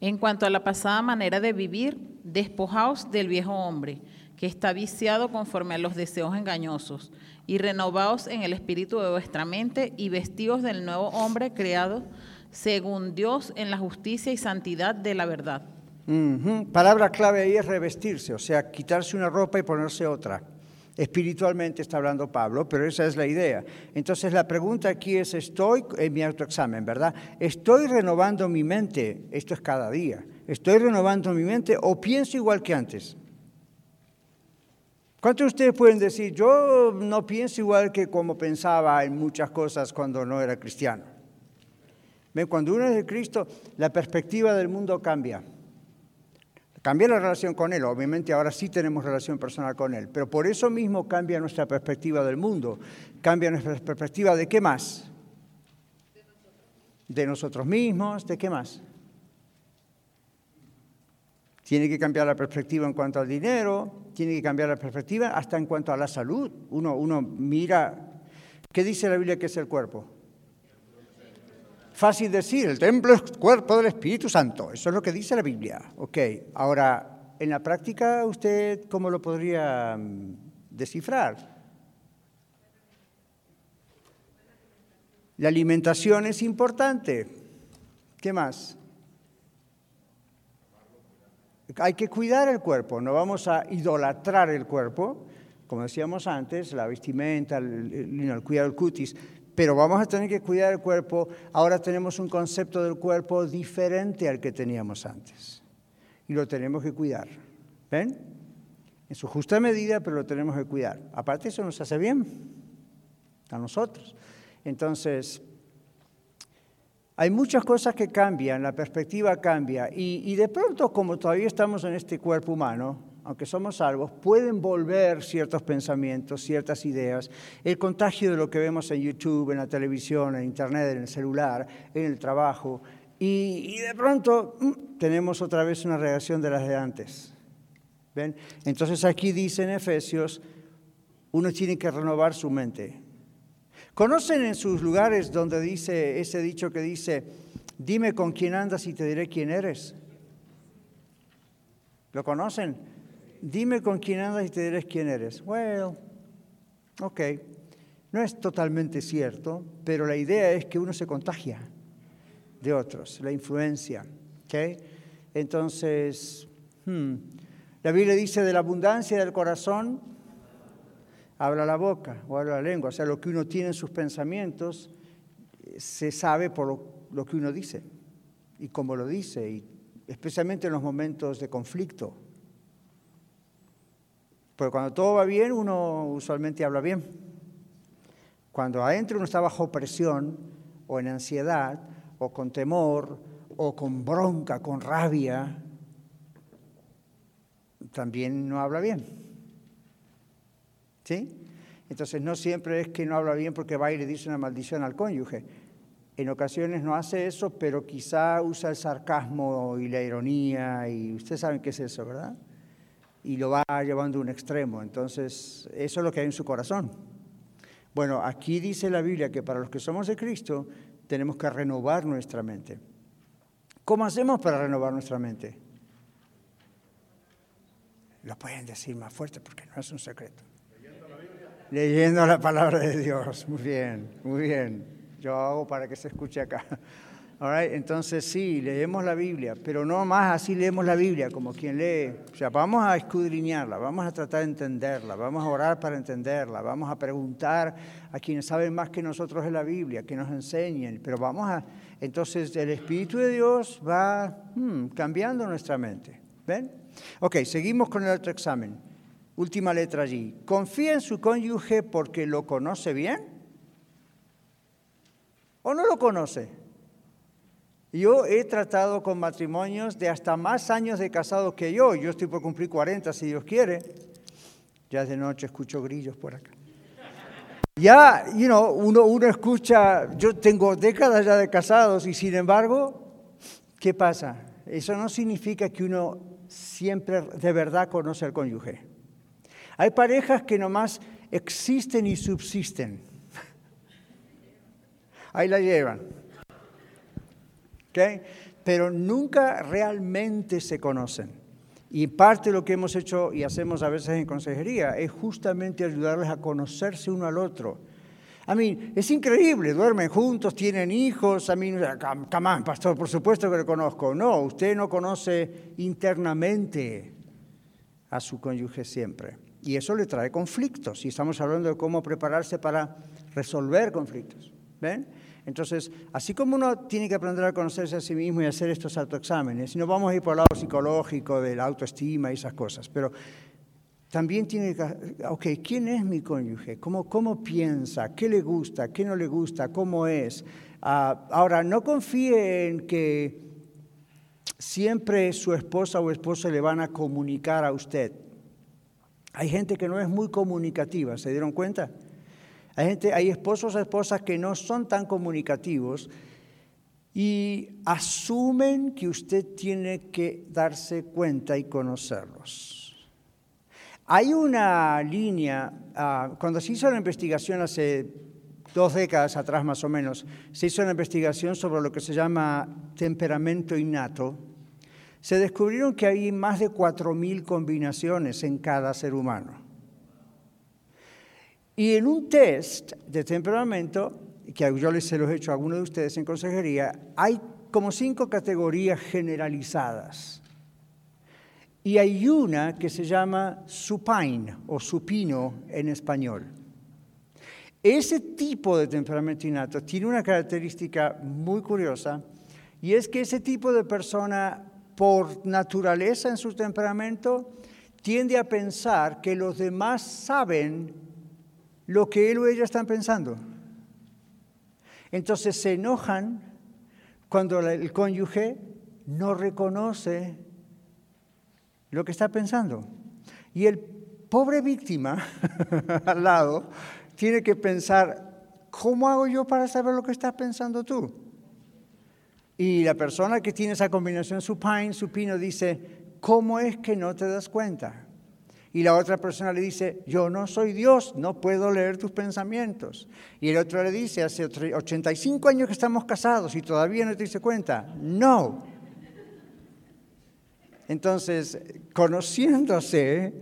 En cuanto a la pasada manera de vivir, despojaos del viejo hombre, que está viciado conforme a los deseos engañosos y renovaos en el espíritu de vuestra mente y vestidos del nuevo hombre creado según Dios en la justicia y santidad de la verdad. Palabra clave ahí es revestirse, o sea, quitarse una ropa y ponerse otra. Espiritualmente está hablando Pablo, pero esa es la idea. Entonces la pregunta aquí es, estoy en mi autoexamen, ¿verdad? ¿Estoy renovando mi mente? Esto es cada día. ¿Estoy renovando mi mente o pienso igual que antes? ¿Cuántos de ustedes pueden decir, yo no pienso igual que como pensaba en muchas cosas cuando no era cristiano? ¿Ven? Cuando uno es de Cristo, la perspectiva del mundo cambia. Cambia la relación con Él, obviamente ahora sí tenemos relación personal con Él, pero por eso mismo cambia nuestra perspectiva del mundo, cambia nuestra perspectiva de qué más? De nosotros mismos, ¿de qué más? Tiene que cambiar la perspectiva en cuanto al dinero, tiene que cambiar la perspectiva hasta en cuanto a la salud. Uno, uno mira, ¿qué dice la Biblia que es el cuerpo? Fácil decir, el templo es cuerpo del Espíritu Santo. Eso es lo que dice la Biblia. Ok, ahora, en la práctica, ¿usted cómo lo podría mm, descifrar? La alimentación es importante. ¿Qué más? Hay que cuidar el cuerpo, no vamos a idolatrar el cuerpo, como decíamos antes, la vestimenta, el, el, cuidado del cutis, pero vamos a tener que cuidar el cuerpo. Ahora tenemos un concepto del cuerpo diferente al que teníamos antes y lo tenemos que cuidar. ¿Ven? En su justa medida, pero lo tenemos que cuidar. Aparte, eso nos hace bien a nosotros. Entonces, hay muchas cosas que cambian, la perspectiva cambia y, de pronto como todavía estamos en este cuerpo humano, aunque somos salvos, pueden volver ciertos pensamientos, ciertas ideas. El contagio de lo que vemos en YouTube, en la televisión, en Internet, en el celular, en el trabajo. Y, y de pronto mm, tenemos otra vez una reacción de las de antes. ¿Ven? Entonces aquí dice en Efesios, uno tiene que renovar su mente. ¿Conocen en sus lugares donde dice ese dicho que dice, dime con quién andas y te diré quién eres? ¿Lo conocen? Dime con quién andas y te diré quién eres. Well, ok. No es totalmente cierto, pero la idea es que uno se contagia de otros, la influencia. ¿okay? Entonces, hmm, la Biblia dice de la abundancia del corazón habla la boca o habla la lengua. O sea, lo que uno tiene en sus pensamientos eh, se sabe por lo, que uno dice y cómo lo dice, y especialmente en los momentos de conflicto. Porque cuando todo va bien, uno usualmente habla bien. Cuando adentro uno está bajo presión o en ansiedad o con temor o con bronca, con rabia, también no habla bien. ¿Sí? Entonces no siempre es que no habla bien porque va y le dice una maldición al cónyuge. En ocasiones no hace eso, pero quizá usa el sarcasmo y la ironía y ustedes saben qué es eso, ¿verdad? Y lo va llevando a un extremo. Entonces eso es lo que hay en su corazón. Bueno, aquí dice la Biblia que para los que somos de Cristo tenemos que renovar nuestra mente. ¿Cómo hacemos para renovar nuestra mente? Lo pueden decir más fuerte porque no es un secreto. Leyendo la palabra de Dios. Muy bien, muy bien. Yo hago para que se escuche acá. Entonces sí, leemos la Biblia, pero no más así leemos la Biblia como quien lee. O sea, vamos a escudriñarla, vamos a tratar de entenderla, vamos a orar para entenderla, vamos a preguntar a quienes saben más que nosotros de la Biblia, que nos enseñen, pero vamos a... Entonces el Espíritu de Dios va hmm, cambiando nuestra mente. ¿Ven? Ok, seguimos con el otro examen. Última letra allí. ¿Confía en su cónyuge porque lo conoce bien? ¿O no lo conoce? Yo he tratado con matrimonios de hasta más años de casado que yo. Yo estoy por cumplir 40 si Dios quiere. Ya de noche escucho grillos por acá. Ya, you uno, uno escucha, yo tengo décadas ya de casados y sin embargo, ¿qué pasa? Eso no significa que uno siempre de verdad conoce al cónyuge. Hay parejas que nomás existen y subsisten. Ahí la llevan. ¿Okay? Pero nunca realmente se conocen. Y parte de lo que hemos hecho y hacemos a veces en consejería es justamente ayudarles a conocerse uno al otro. A mí, es increíble, duermen juntos, tienen hijos. A mí, camán, pastor, por supuesto que lo conozco. No, usted no conoce internamente a su cónyuge siempre. Y eso le trae conflictos. Y estamos hablando de cómo prepararse para resolver conflictos. ¿Ven? Entonces, así como uno tiene que aprender a conocerse a sí mismo y hacer estos autoexámenes, y no vamos a ir por el lado psicológico de la autoestima y esas cosas, pero también tiene que, ok, ¿quién es mi cónyuge? ¿Cómo, cómo piensa? ¿Qué le gusta? ¿Qué no le gusta? ¿Cómo es? Ah, ahora, no confíe en que siempre su esposa o esposo le van a comunicar a usted. Hay gente que no es muy comunicativa, ¿se dieron cuenta? Hay, gente, hay esposos o esposas que no son tan comunicativos y asumen que usted tiene que darse cuenta y conocerlos. Hay una línea, ah, cuando se hizo la investigación hace dos décadas atrás más o menos, se hizo una investigación sobre lo que se llama temperamento innato. Se descubrieron que hay más de 4.000 combinaciones en cada ser humano. Y en un test de temperamento, que yo les se los he hecho a algunos de ustedes en consejería, hay como cinco categorías generalizadas. Y hay una que se llama supine o supino en español. Ese tipo de temperamento innato tiene una característica muy curiosa y es que ese tipo de persona, por naturaleza en su temperamento, tiende a pensar que los demás saben lo que él o ella están pensando. Entonces se enojan cuando el cónyuge no reconoce lo que está pensando. Y el pobre víctima *laughs* al lado tiene que pensar, ¿cómo hago yo para saber lo que estás pensando tú? Y la persona que tiene esa combinación supine, supino, dice, ¿cómo es que no te das cuenta? Y la otra persona le dice, yo no soy Dios, no puedo leer tus pensamientos. Y el otro le dice, hace 85 años que estamos casados y todavía no te diste cuenta. No, entonces, conociéndose,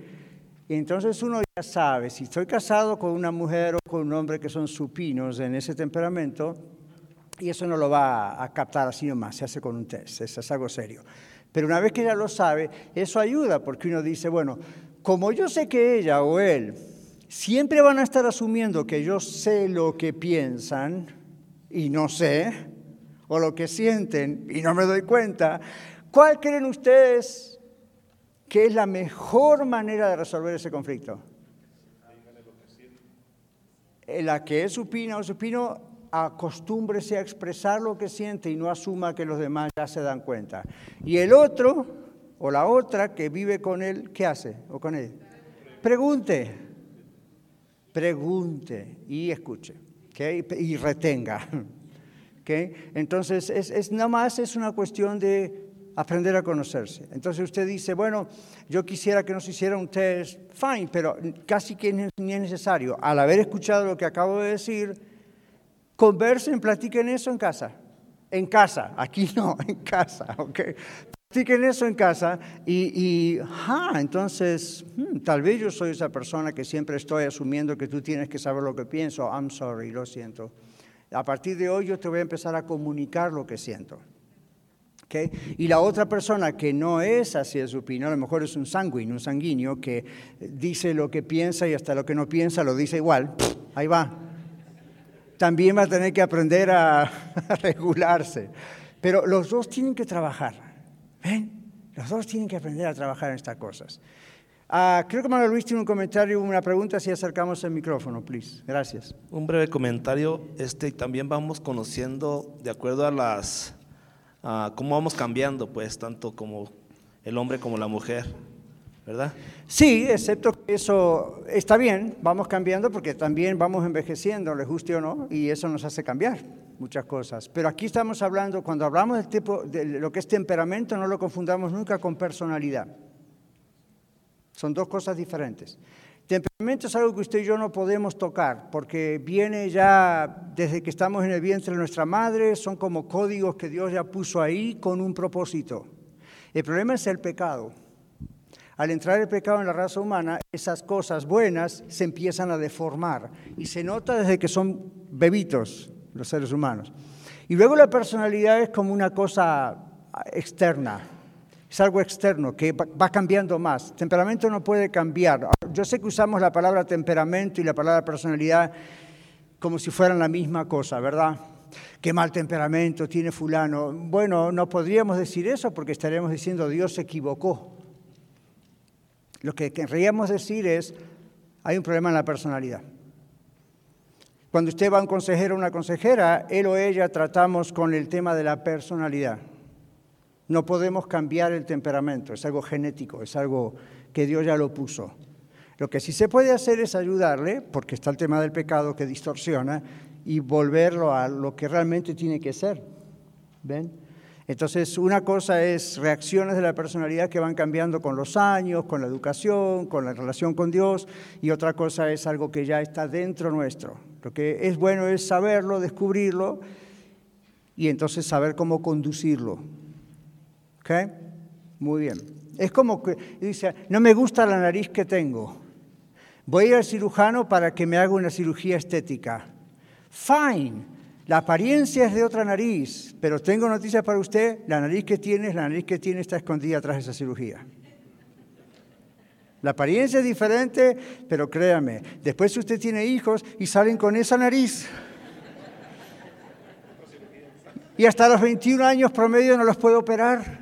entonces uno ya sabe, si estoy casado con una mujer o con un hombre que son supinos en ese temperamento, y eso no lo va a captar así nomás, se hace con un test, eso es algo serio. Pero una vez que ya lo sabe, eso ayuda porque uno dice, bueno, como yo sé que ella o él siempre van a estar asumiendo que yo sé lo que piensan y no sé, o lo que sienten y no me doy cuenta, ¿Cuál creen ustedes que es la mejor manera de resolver ese conflicto? La que es supina o supino, acostúmbrese a expresar lo que siente y no asuma que los demás ya se dan cuenta. Y el otro o la otra que vive con él, ¿qué hace? ¿O con él? Pregunte, pregunte y escuche, y retenga. *laughs* Entonces, es, es, nada más es una cuestión de aprender a conocerse. Entonces usted dice, bueno, yo quisiera que nos hiciera un test, fine, pero casi que ni es necesario. Al haber escuchado lo que acabo de decir, conversen, platiquen eso en casa. En casa, aquí no, *laughs* en casa, ¿ok? Platiquen eso en casa y, y ah, entonces, hmm, tal vez yo soy esa persona que siempre estoy asumiendo que tú tienes que saber lo que pienso. I'm sorry, lo siento. A partir de hoy yo te voy a empezar a comunicar lo que siento. Y la otra persona que no es así de supino, a lo mejor es un sanguíneo, un sanguíneo que dice lo que piensa y hasta lo que no piensa lo dice igual, ahí va. También va a tener que aprender *laughs* a, regularse. Pero los dos tienen que trabajar. ¿Ven? Los dos tienen que aprender a trabajar en estas cosas. Ah, creo que Manuel Luis tiene un comentario, una pregunta, si acercamos el micrófono, please. Gracias. Un breve comentario. Este, también vamos conociendo, de acuerdo a las cómo vamos cambiando, pues, tanto como el hombre como la mujer, ¿verdad? Sí, excepto que eso está bien, vamos cambiando porque también vamos envejeciendo, le guste o no, y eso nos hace cambiar muchas cosas. Pero aquí estamos hablando, cuando hablamos del de lo que es temperamento, no lo confundamos nunca con personalidad. Son dos cosas diferentes. Temperamento es algo que usted y yo no podemos tocar, porque viene ya desde que estamos en el vientre de nuestra madre, son como códigos que Dios ya puso ahí con un propósito. El problema es el pecado. Al entrar el pecado en la raza humana, esas cosas buenas se empiezan a deformar y se nota desde que son bebitos los seres humanos. Y luego la personalidad es como una cosa externa, es algo externo que va cambiando más. Temperamento no puede cambiar. Yo sé que usamos la palabra temperamento y la palabra personalidad como si fueran la misma cosa, ¿verdad? Qué mal temperamento tiene fulano. Bueno, no podríamos decir eso porque estaríamos diciendo Dios se equivocó. Lo que querríamos decir es, hay un problema en la personalidad. Cuando usted va a un consejero o una consejera, él o ella tratamos con el tema de la personalidad. No podemos cambiar el temperamento, es algo genético, es algo que Dios ya lo puso. Lo que sí se puede hacer es ayudarle, porque está el tema del pecado que distorsiona, y volverlo a lo que realmente tiene que ser. ¿Ven? Entonces, una cosa es reacciones de la personalidad que van cambiando con los años, con la educación, con la relación con Dios, y otra cosa es algo que ya está dentro nuestro. Lo que es bueno es saberlo, descubrirlo, y entonces saber cómo conducirlo. ¿Ok? Muy bien. Es como que dice, no me gusta la nariz que tengo. Voy a ir al cirujano para que me haga una cirugía estética. Fine. La apariencia es de otra nariz, pero tengo noticias para usted, la nariz que tiene, la nariz que tiene está escondida tras esa cirugía. La apariencia es diferente, pero créame, después usted tiene hijos y salen con esa nariz. Y hasta los 21 años promedio no los puede operar,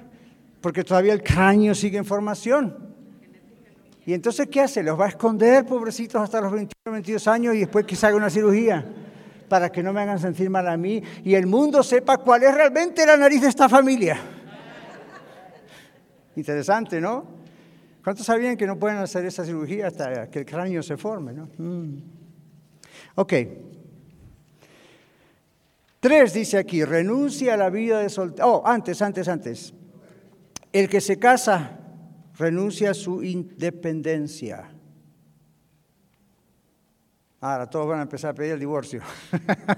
porque todavía el cráneo sigue en formación. Y entonces, ¿qué hace? Los va a esconder, pobrecitos, hasta los 21, 22 años y después que haga una cirugía para que no me hagan sentir mal a mí y el mundo sepa cuál es realmente la nariz de esta familia. Interesante, ¿no? ¿Cuántos sabían que no pueden hacer esa cirugía hasta que el cráneo se forme? ¿no? Mm. Ok. Tres dice aquí, renuncia a la vida de soltero. Oh, antes, antes, antes. El que se casa renuncia a su independencia. Ahora todos van a empezar a pedir el divorcio.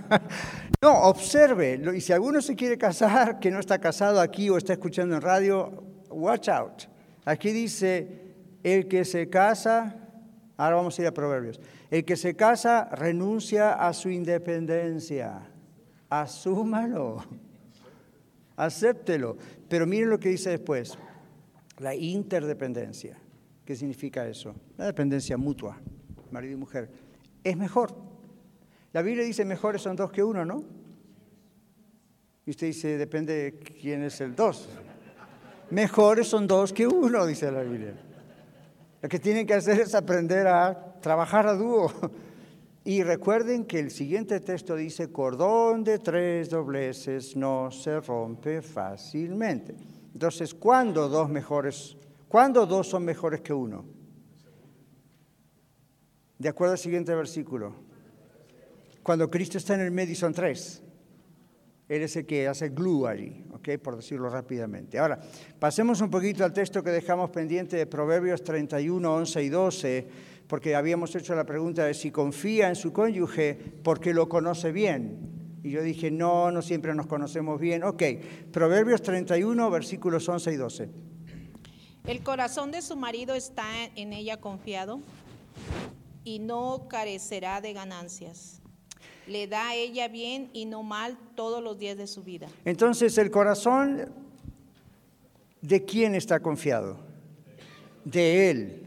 *laughs* no, observe, y si alguno se quiere casar, que no está casado aquí o está escuchando en radio, watch out. Aquí dice, el que se casa, ahora vamos a ir a Proverbios, el que se casa renuncia a su independencia. Asúmalo, *laughs* acéptelo. Pero miren lo que dice después, la interdependencia. ¿Qué significa eso? La dependencia mutua, marido y mujer es mejor. La Biblia dice mejores son dos que uno, ¿no? Y usted dice, depende de quién es el dos. Mejores son dos que uno, dice la Biblia. Lo que tienen que hacer es aprender a trabajar a dúo. Y recuerden que el siguiente texto dice, cordón de tres dobleces no se rompe fácilmente. Entonces, ¿cuándo dos mejores? ¿Cuándo dos son mejores que uno? De acuerdo al siguiente versículo. Cuando Cristo está en el medio son tres. Él es el que hace glue allí, ¿ok? Por decirlo rápidamente. Ahora, pasemos un poquito al texto que dejamos pendiente de Proverbios 31, 11 y 12, porque habíamos hecho la pregunta de si confía en su cónyuge porque lo conoce bien. Y yo dije, no, no siempre nos conocemos bien. Ok, Proverbios 31, versículos 11 y 12. El corazón de su marido está en ella confiado y no carecerá de ganancias. Le da a ella bien y no mal todos los días de su vida. Entonces, el corazón de quién está confiado? De él.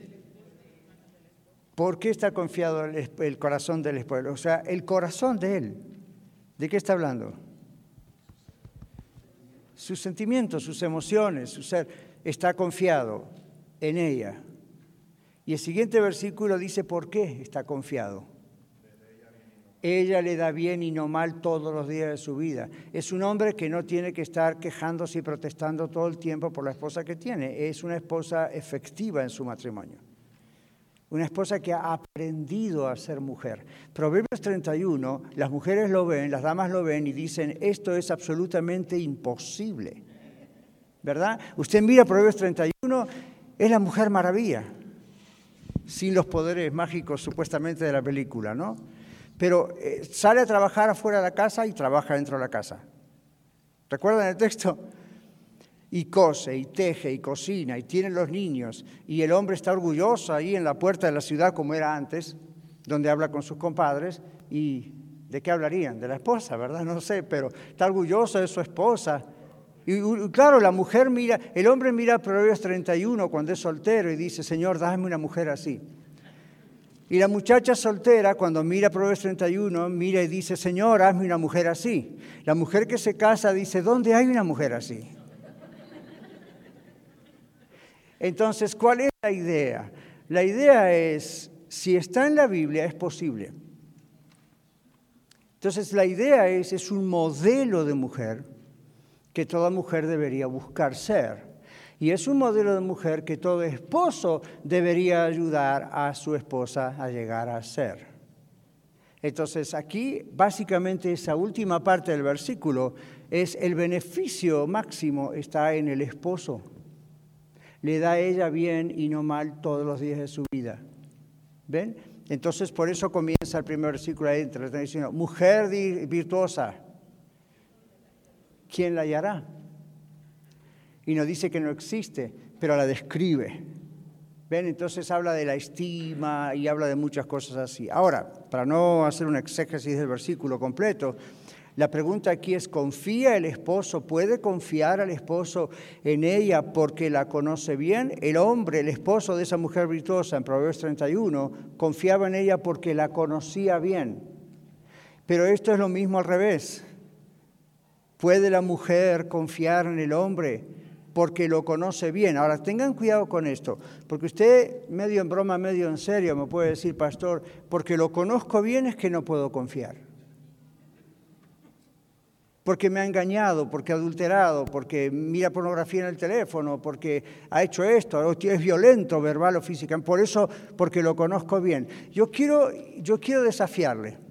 ¿Por qué está confiado el, corazón del esposo? O sea, el corazón de él. ¿De qué está hablando? Sus sentimientos, sus emociones, su ser, está confiado en ella. Y el siguiente versículo dice por qué está confiado. Ella le da bien y no mal todos los días de su vida. Es un hombre que no tiene que estar quejándose y protestando todo el tiempo por la esposa que tiene. Es una esposa efectiva en su matrimonio. Una esposa que ha aprendido a ser mujer. Proverbios 31, las mujeres lo ven, las damas lo ven y dicen, esto es absolutamente imposible. ¿Verdad? Usted mira Proverbios 31, es la mujer maravilla sin los poderes mágicos supuestamente de la película, ¿no? Pero eh, sale a trabajar afuera de la casa y trabaja dentro de la casa. ¿Recuerdan el texto? Y cose, y teje, y cocina, y tiene los niños, y el hombre está orgulloso ahí en la puerta de la ciudad como era antes, donde habla con sus compadres, y ¿de qué hablarían? De la esposa, ¿verdad? *laughs* No sé, pero está orgulloso de su esposa y claro, la mujer mira, el hombre mira Proverbios 31 cuando es soltero y dice, Señor, dame una mujer así. Y la muchacha soltera, cuando mira Proverbios 31, mira y dice, Señor, hazme una mujer así. La mujer que se casa dice, ¿dónde hay una mujer así? Entonces, ¿cuál es la idea? La idea es, si está en la Biblia, es posible. Entonces, la idea es, es un modelo de mujer que toda mujer debería buscar ser. Y es un modelo de mujer que todo esposo debería ayudar a su esposa a llegar a ser. Entonces aquí básicamente esa última parte del versículo es el beneficio máximo está en el esposo. Le da a ella bien y no mal todos los días de su vida. ¿Ven? Entonces por eso comienza el primer versículo ahí, diciendo, mujer virtuosa, ¿quién la hallará? y nos dice que no existe, pero la describe. ¿Ven? Entonces habla de la estima y habla de muchas cosas así. Ahora, para no hacer un exégesis del versículo completo, la pregunta aquí es, ¿confía el esposo? ¿Puede confiar al esposo en ella porque la conoce bien? El hombre, el esposo de esa mujer virtuosa en Proverbios 31, confiaba en ella porque la conocía bien. Pero esto es lo mismo al revés. ¿Puede la mujer confiar en el hombre porque lo conoce bien. Ahora, tengan cuidado con esto, porque usted, medio en broma, medio en serio, me puede decir, pastor, porque lo conozco bien es que no puedo confiar. Porque me ha engañado, porque ha adulterado, porque mira pornografía en el teléfono, porque ha hecho esto, es violento verbal o física. Por eso, porque lo conozco bien. Yo quiero, yo quiero desafiarle.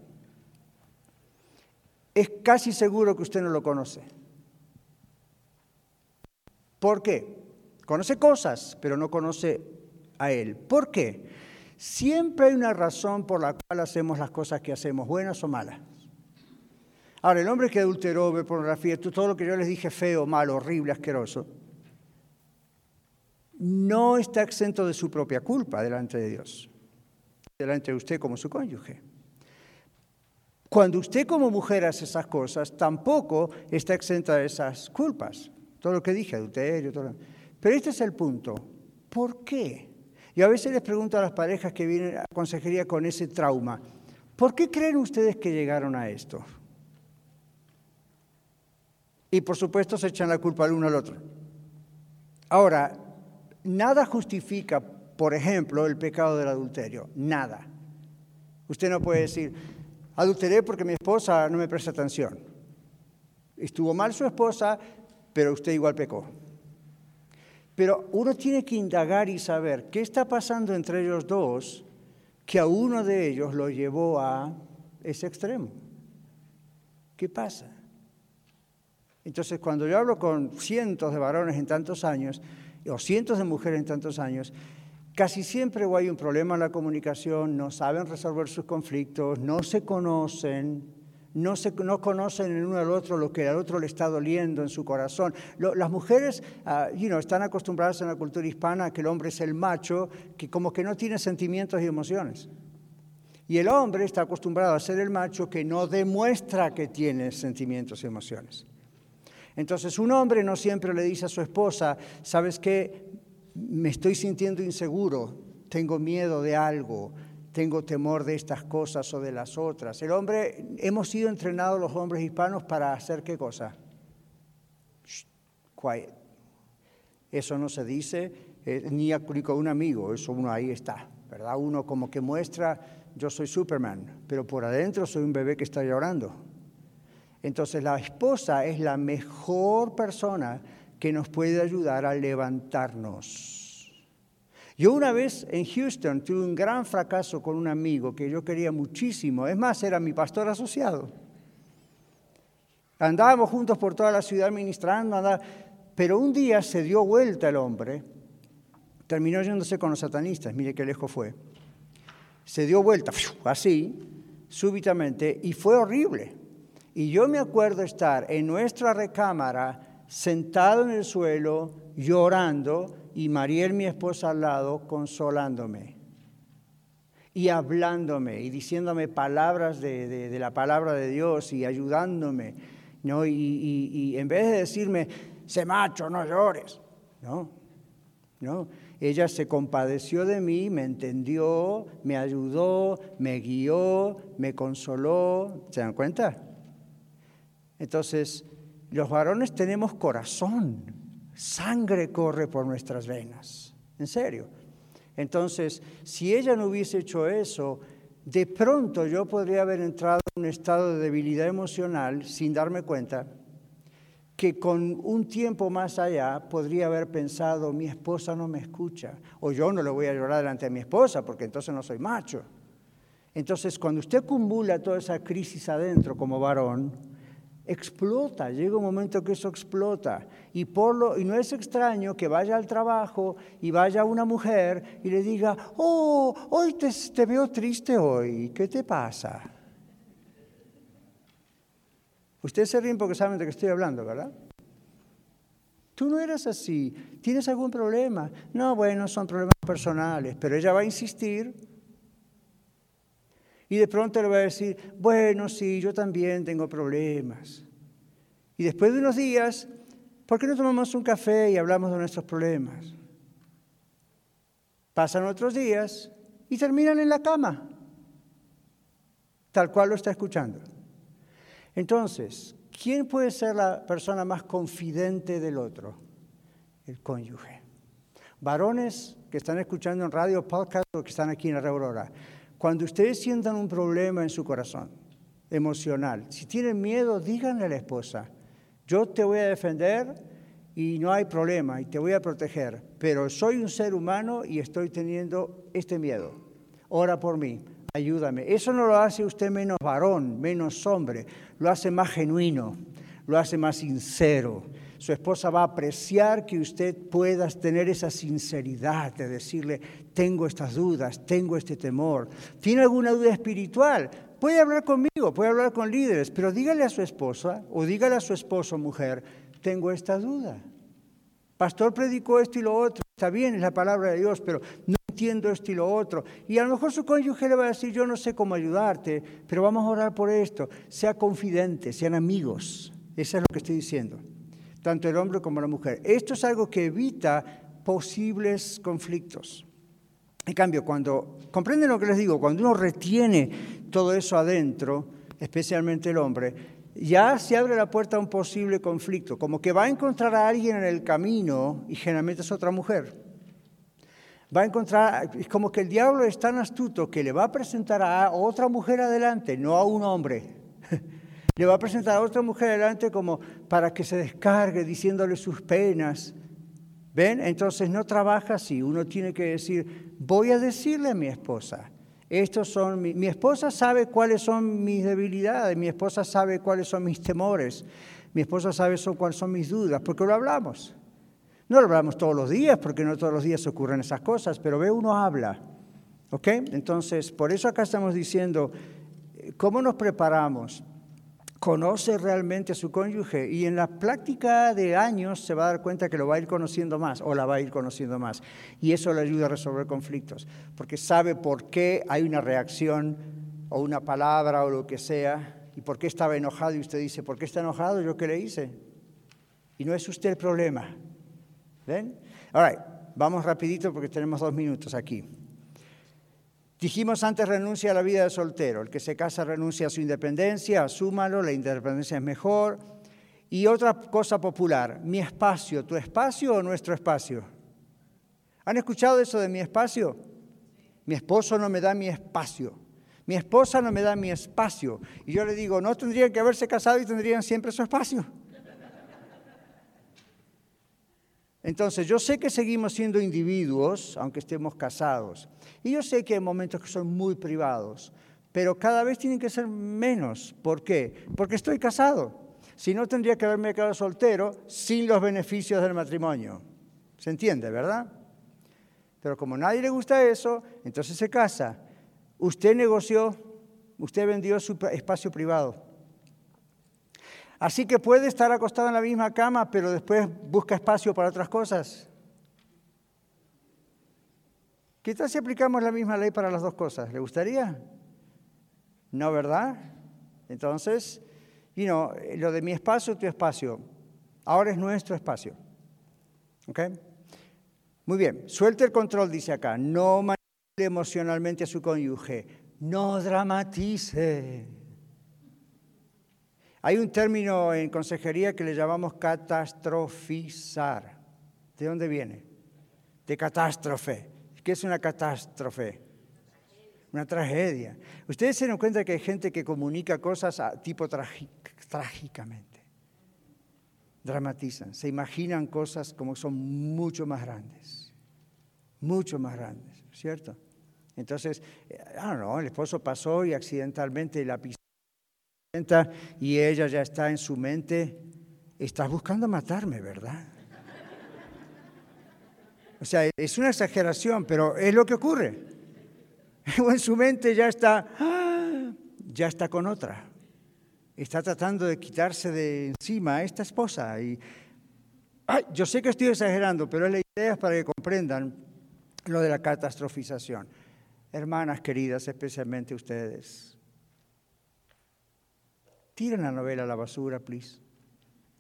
Es casi seguro que usted no lo conoce. ¿Por qué? Conoce cosas, pero no conoce a Él. ¿Por qué? Siempre hay una razón por la cual hacemos las cosas que hacemos, buenas o malas. Ahora, el hombre que adulteró, ve pornografía, todo lo que yo les dije feo, malo, horrible, asqueroso, no está exento de su propia culpa delante de Dios, delante de usted como su cónyuge. Cuando usted como mujer hace esas cosas, tampoco está exenta de esas culpas. Todo lo que dije, adulterio, todo lo... Pero este es el punto. ¿Por qué? Y a veces les pregunto a las parejas que vienen a consejería con ese trauma, ¿por qué creen ustedes que llegaron a esto? Y por supuesto se echan la culpa al uno al otro. Ahora, nada justifica, por ejemplo, el pecado del adulterio. Nada. Usted no puede decir, adulteré porque mi esposa no me presta atención. Estuvo mal su esposa, pero usted igual pecó. Pero uno tiene que indagar y saber qué está pasando entre ellos dos que a uno de ellos lo llevó a ese extremo. ¿Qué pasa? Entonces, cuando yo hablo con cientos de varones en tantos años, o cientos de mujeres en tantos años, casi siempre hay un problema en la comunicación, no saben resolver sus conflictos, no se conocen, no, se, no conocen el uno al otro lo que al otro le está doliendo en su corazón. las mujeres uh, están acostumbradas en la cultura hispana a que el hombre es el macho, que como que no tiene sentimientos y emociones. Y el hombre está acostumbrado a ser el macho que no demuestra que tiene sentimientos y emociones. Entonces un hombre no siempre le dice a su esposa, ¿sabes qué? Me estoy sintiendo inseguro, tengo miedo de algo, tengo temor de estas cosas o de las otras. El hombre, hemos sido entrenados los hombres hispanos para hacer qué cosa? quiet. Eso no se dice eh, ni a un amigo, eso uno ahí está, ¿verdad? Uno como que muestra, yo soy Superman, pero por adentro soy un bebé que está llorando. Entonces la esposa es la mejor persona que nos puede ayudar a levantarnos. Yo una vez en Houston tuve un gran fracaso con un amigo que yo quería muchísimo. Es más, era mi pastor asociado. Andábamos juntos por toda la ciudad ministrando, pero un día se dio vuelta el hombre, terminó yéndose con los satanistas, mire qué lejos fue. Se dio vuelta, así, súbitamente, y fue horrible. Y yo me acuerdo estar en nuestra recámara, sentado en el suelo, llorando, y Mariel, mi esposa, al lado, consolándome y hablándome y diciéndome palabras de, la palabra de Dios y ayudándome, ¿no? Y, y, en vez de decirme, sé macho, no llores, ¿no? ¿no? Ella se compadeció de mí, me entendió, me ayudó, me guió, me consoló, ¿se dan cuenta? Entonces, los varones tenemos corazón, Sangre corre por nuestras venas. en serio. Entonces, si ella no hubiese hecho eso, de pronto yo podría haber entrado en un estado de debilidad emocional sin darme cuenta que con un tiempo más allá podría haber pensado, mi esposa no me escucha, o yo no le voy a llorar delante de mi esposa porque entonces no soy macho. Entonces, cuando usted acumula toda esa crisis adentro como varón, explota, llega un momento que eso explota. Y, por lo, y no es extraño que vaya al trabajo y vaya una mujer y le diga, oh, hoy te, te veo triste hoy, ¿qué te pasa? Ustedes se ríen porque saben de qué estoy hablando, ¿verdad? Tú no eras así. ¿Tienes algún problema? No, bueno, son problemas personales, pero ella va a insistir y de pronto le va a decir, bueno, sí, yo también tengo problemas. Y después de unos días, ¿por qué no tomamos un café y hablamos de nuestros problemas? Pasan otros días y terminan en la cama, tal cual lo está escuchando. Entonces, ¿quién puede ser la persona más confidente del otro? El cónyuge. Varones que están escuchando en radio, podcast o que están aquí en la Aurora, cuando ustedes sientan un problema en su corazón emocional, si tienen miedo, díganle a la esposa, yo te voy a defender y no hay problema y te voy a proteger, pero soy un ser humano y estoy teniendo este miedo. Ora por mí ayúdame. Eso no lo hace usted menos varón, menos hombre, lo hace más genuino, lo hace más sincero. Su esposa va a apreciar que usted pueda tener esa sinceridad de decirle, tengo estas dudas, tengo este temor. ¿Tiene alguna duda espiritual? Puede hablar conmigo, puede hablar con líderes, pero dígale a su esposa o dígale a su esposo, mujer, tengo esta duda. Pastor predicó esto y lo otro, está bien, es la palabra de Dios, pero no entiendo esto y lo otro. Y a lo mejor su cónyuge le va a decir, yo no sé cómo ayudarte, pero vamos a orar por esto. Sea confidente, sean amigos. Eso es lo que estoy diciendo. Tanto el hombre como la mujer. Esto es algo que evita posibles conflictos. En cambio, cuando, comprenden lo que les digo, cuando uno retiene todo eso adentro, especialmente el hombre, ya se abre la puerta a un posible conflicto, como que va a encontrar a alguien en el camino y generalmente es otra mujer va a encontrar, es como que el diablo es tan astuto que le va a presentar a otra mujer adelante, no a un hombre. Le va a presentar a otra mujer adelante como para que se descargue diciéndole sus penas. ¿Ven? Entonces no trabaja así. Uno tiene que decir, voy a decirle a mi esposa, estos son mi, mi esposa sabe cuáles son mis debilidades, mi esposa sabe cuáles son mis temores, mi esposa sabe cuáles son mis dudas, porque lo hablamos. No lo hablamos todos los días, porque no todos los días ocurren esas cosas, pero ve, uno habla. ¿Ok? Entonces, por eso acá estamos diciendo, ¿cómo nos preparamos? Conoce realmente a su cónyuge y en la práctica de años se va a dar cuenta que lo va a ir conociendo más o la va a ir conociendo más. Y eso le ayuda a resolver conflictos, porque sabe por qué hay una reacción o una palabra o lo que sea y por qué estaba enojado y usted dice, ¿por qué está enojado? ¿Yo qué le hice? Y no es usted el problema, ¿Ven? All vamos rapidito porque tenemos dos minutos aquí. Dijimos antes renuncia a la vida de soltero. El que se casa renuncia a su independencia, asúmalo, la independencia es mejor. Y otra cosa popular, mi espacio, ¿tu espacio o nuestro espacio? ¿Han escuchado eso de mi espacio? Mi esposo no me da mi espacio. Mi esposa no me da mi espacio. Y yo le digo, no tendrían que haberse casado y tendrían siempre su espacio. Entonces, yo sé que seguimos siendo individuos, aunque estemos casados. Y yo sé que hay momentos que son muy privados, pero cada vez tienen que ser menos. ¿Por qué? Porque estoy casado. Si no, tendría que haberme quedado soltero sin los beneficios del matrimonio. ¿Se entiende, verdad? Pero como a nadie le gusta eso, entonces se casa. Usted negoció, usted vendió su espacio privado. Así que puede estar acostado en la misma cama, pero después busca espacio para otras cosas. ¿Qué tal si aplicamos la misma ley para las dos cosas? ¿Le gustaría? No, ¿verdad? Entonces, y no, lo de mi espacio, tu espacio, ahora es nuestro espacio. ¿Ok? Muy bien, suelte el control, dice acá. No manipule emocionalmente a su cónyuge. No dramatice. Hay un término en consejería que le llamamos catastrofizar. ¿De dónde viene? de catástrofe. ¿Qué es una catástrofe? Una tragedia. Ustedes se dan cuenta que hay gente que comunica cosas tipo trágicamente. Dramatizan, se imaginan cosas como son mucho más grandes. Mucho más grandes, ¿cierto? Entonces, ah, no, el esposo pasó y accidentalmente la pisó y ella ya está en su mente, estás buscando matarme, ¿verdad? O sea, es una exageración, pero es lo que ocurre. *laughs* En su mente ya está, ¡ah! ya está con otra. Está tratando de quitarse de encima a esta esposa. Y, yo sé que estoy exagerando, pero la idea es para que comprendan lo de la catastrofización. Hermanas queridas, especialmente ustedes, Tiren la novela a la basura, please.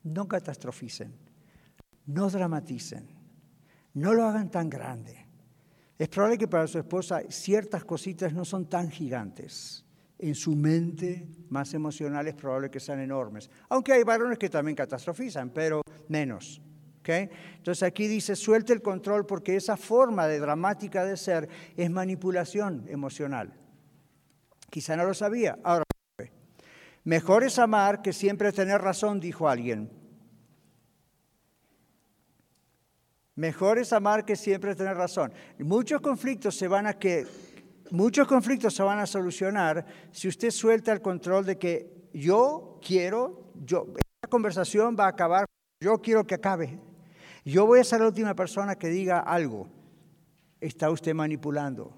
No catastroficen, no dramaticen, no lo hagan tan grande. Es probable que para su esposa ciertas cositas no son tan gigantes. En su mente más emocional es probable que sean enormes. Aunque hay varones que también catastrofizan, pero menos. Entonces aquí dice, suelte el control porque esa forma de dramática de ser es manipulación emocional. Quizá no lo sabía. Ahora, Mejor es amar que siempre tener razón, dijo alguien. Mejor es amar que siempre tener razón. Muchos conflictos se van a que muchos conflictos se van a solucionar si usted suelta el control de que yo quiero, yo esta conversación va a acabar, yo quiero que acabe. Yo voy a ser la última persona que diga algo. Está usted manipulando.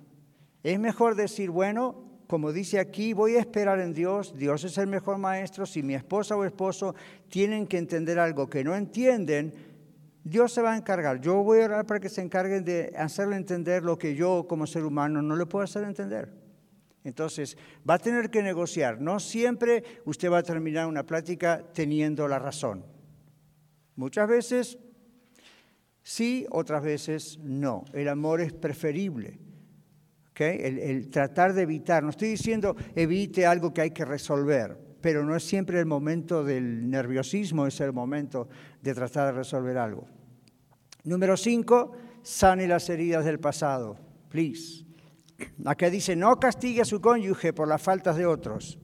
Es mejor decir, bueno, como dice aquí, voy a esperar en Dios, Dios es el mejor maestro, si mi esposa o esposo tienen que entender algo que no entienden, Dios se va a encargar. Yo voy a orar para que se encarguen de hacerle entender lo que yo como ser humano no le puedo hacer entender. Entonces, va a tener que negociar. No siempre usted va a terminar una plática teniendo la razón. Muchas veces sí, otras veces no. El amor es preferible el, tratar de evitar, no estoy diciendo evite algo que hay que resolver, pero no es siempre el momento del nerviosismo, es el momento de tratar de resolver algo. Número cinco, sane las heridas del pasado, please. Acá dice, no castigue a su cónyuge por las faltas de otros,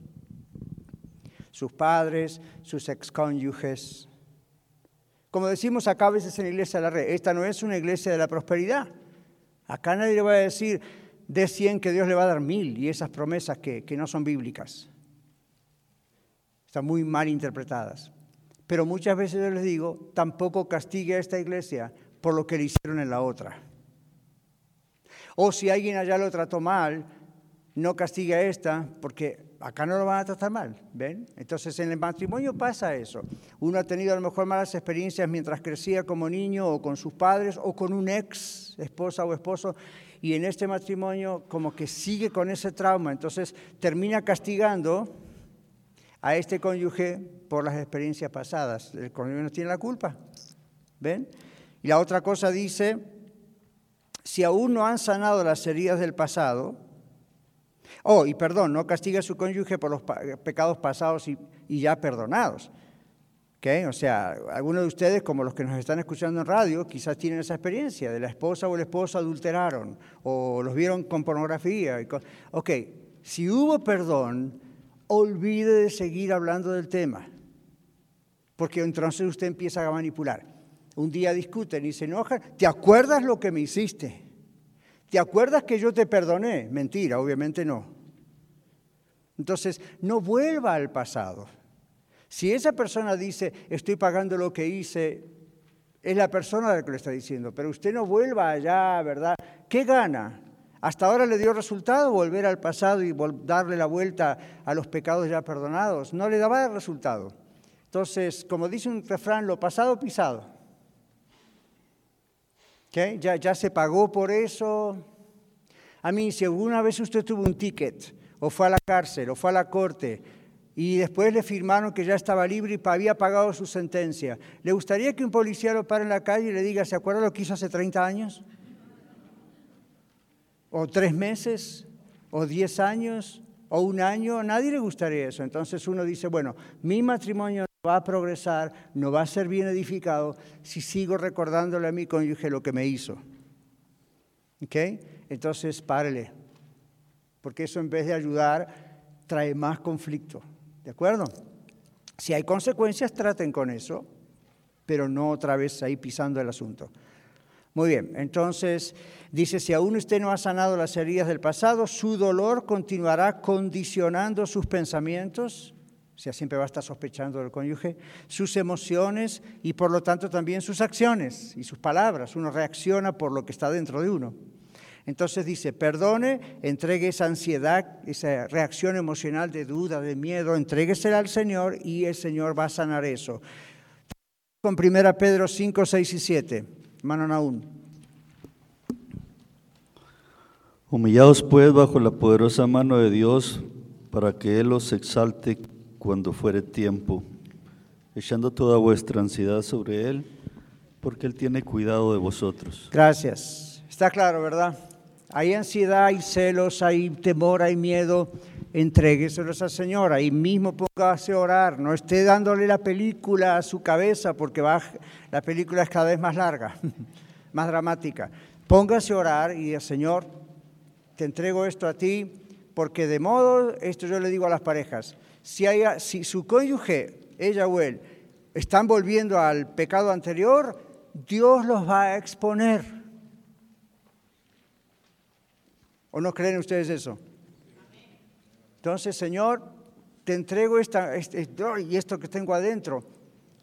sus padres, sus excónyuges. Como decimos acá a veces en la iglesia de la red, esta no es una iglesia de la prosperidad. Acá nadie le va a decir, de 100 que Dios le va a dar mil y esas promesas que, no son bíblicas. Están muy mal interpretadas. Pero muchas veces yo les digo, tampoco castigue a esta iglesia por lo que le hicieron en la otra. O si alguien allá lo trató mal, no castigue a esta porque acá no lo van a tratar mal, ¿ven? Entonces en el matrimonio pasa eso. Uno ha tenido a lo mejor malas experiencias mientras crecía como niño o con sus padres o con un ex esposa o esposo y en este matrimonio como que sigue con ese trauma, entonces termina castigando a este cónyuge por las experiencias pasadas. El cónyuge no tiene la culpa. ¿Ven? Y la otra cosa dice, si aún no han sanado las heridas del pasado, oh, y perdón, no castiga a su cónyuge por los pecados pasados y, y ya perdonados. O sea, algunos de ustedes, como los que nos están escuchando en radio, quizás tienen esa experiencia de la esposa o el esposo adulteraron o los vieron con pornografía. Ok, si hubo perdón, olvide de seguir hablando del tema, porque entonces usted empieza a manipular. Un día discuten y se enojan, ¿te acuerdas lo que me hiciste? ¿Te acuerdas que yo te perdoné? Mentira, obviamente no. Entonces, no vuelva al pasado. Si esa persona dice, estoy pagando lo que hice, es la persona la que lo está diciendo, pero usted no vuelva allá, ¿verdad? ¿Qué gana? ¿Hasta ahora le dio resultado volver al pasado y darle la vuelta a los pecados ya perdonados? No le daba resultado. Entonces, como dice un refrán, lo pasado pisado. Ya, ya se pagó por eso. A mí, si alguna vez usted tuvo un ticket, o fue a la cárcel, o fue a la corte, y después le firmaron que ya estaba libre y había pagado su sentencia. ¿Le gustaría que un policía lo pare en la calle y le diga, ¿se acuerda lo que hizo hace 30 años? ¿O tres meses? ¿O diez años? ¿O un año? A nadie le gustaría eso. Entonces uno dice, bueno, mi matrimonio no va a progresar, no va a ser bien edificado si sigo recordándole a mi cónyuge lo que me hizo. ¿Ok? Entonces, párele. Porque eso en vez de ayudar, trae más conflicto. ¿De acuerdo? Si hay consecuencias, traten con eso, pero no otra vez ahí pisando el asunto. Muy bien, entonces dice, si aún usted no ha sanado las heridas del pasado, su dolor continuará condicionando sus pensamientos, o sea, siempre va a estar sospechando del cónyuge, sus emociones y por lo tanto también sus acciones y sus palabras. Uno reacciona por lo que está dentro de uno. Entonces dice, perdone, entregue esa ansiedad, esa reacción emocional de duda, de miedo, entréguesela al Señor y el Señor va a sanar eso. Con 1 Pedro 5, 6 y 7. Hermano Naún. Humillados pues bajo la poderosa mano de Dios para que Él os exalte cuando fuere tiempo, echando toda vuestra ansiedad sobre Él, porque Él tiene cuidado de vosotros. Gracias. Está claro, ¿verdad? Hay ansiedad, hay celos, hay temor, hay miedo. Entrégueselos al Señor. Ahí mismo póngase a orar. No esté dándole la película a su cabeza porque va, la película es cada vez más larga, *laughs* más dramática. Póngase a orar y Señor, te entrego esto a ti porque de modo, esto yo le digo a las parejas, si, si su cónyuge, ella o él, están volviendo al pecado anterior, Dios los va a exponer. ¿O no creen ustedes eso? Entonces, Señor, te entrego esta, este, y esto que tengo adentro.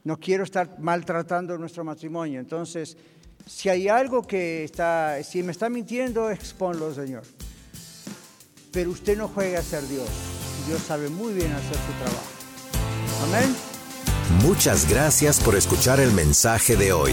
No quiero estar maltratando nuestro matrimonio. Entonces, si hay algo que está, si me está mintiendo, exponlo, Señor. Pero usted no juega a ser Dios. Dios sabe muy bien hacer su trabajo. Amén. Muchas gracias por escuchar el mensaje de hoy.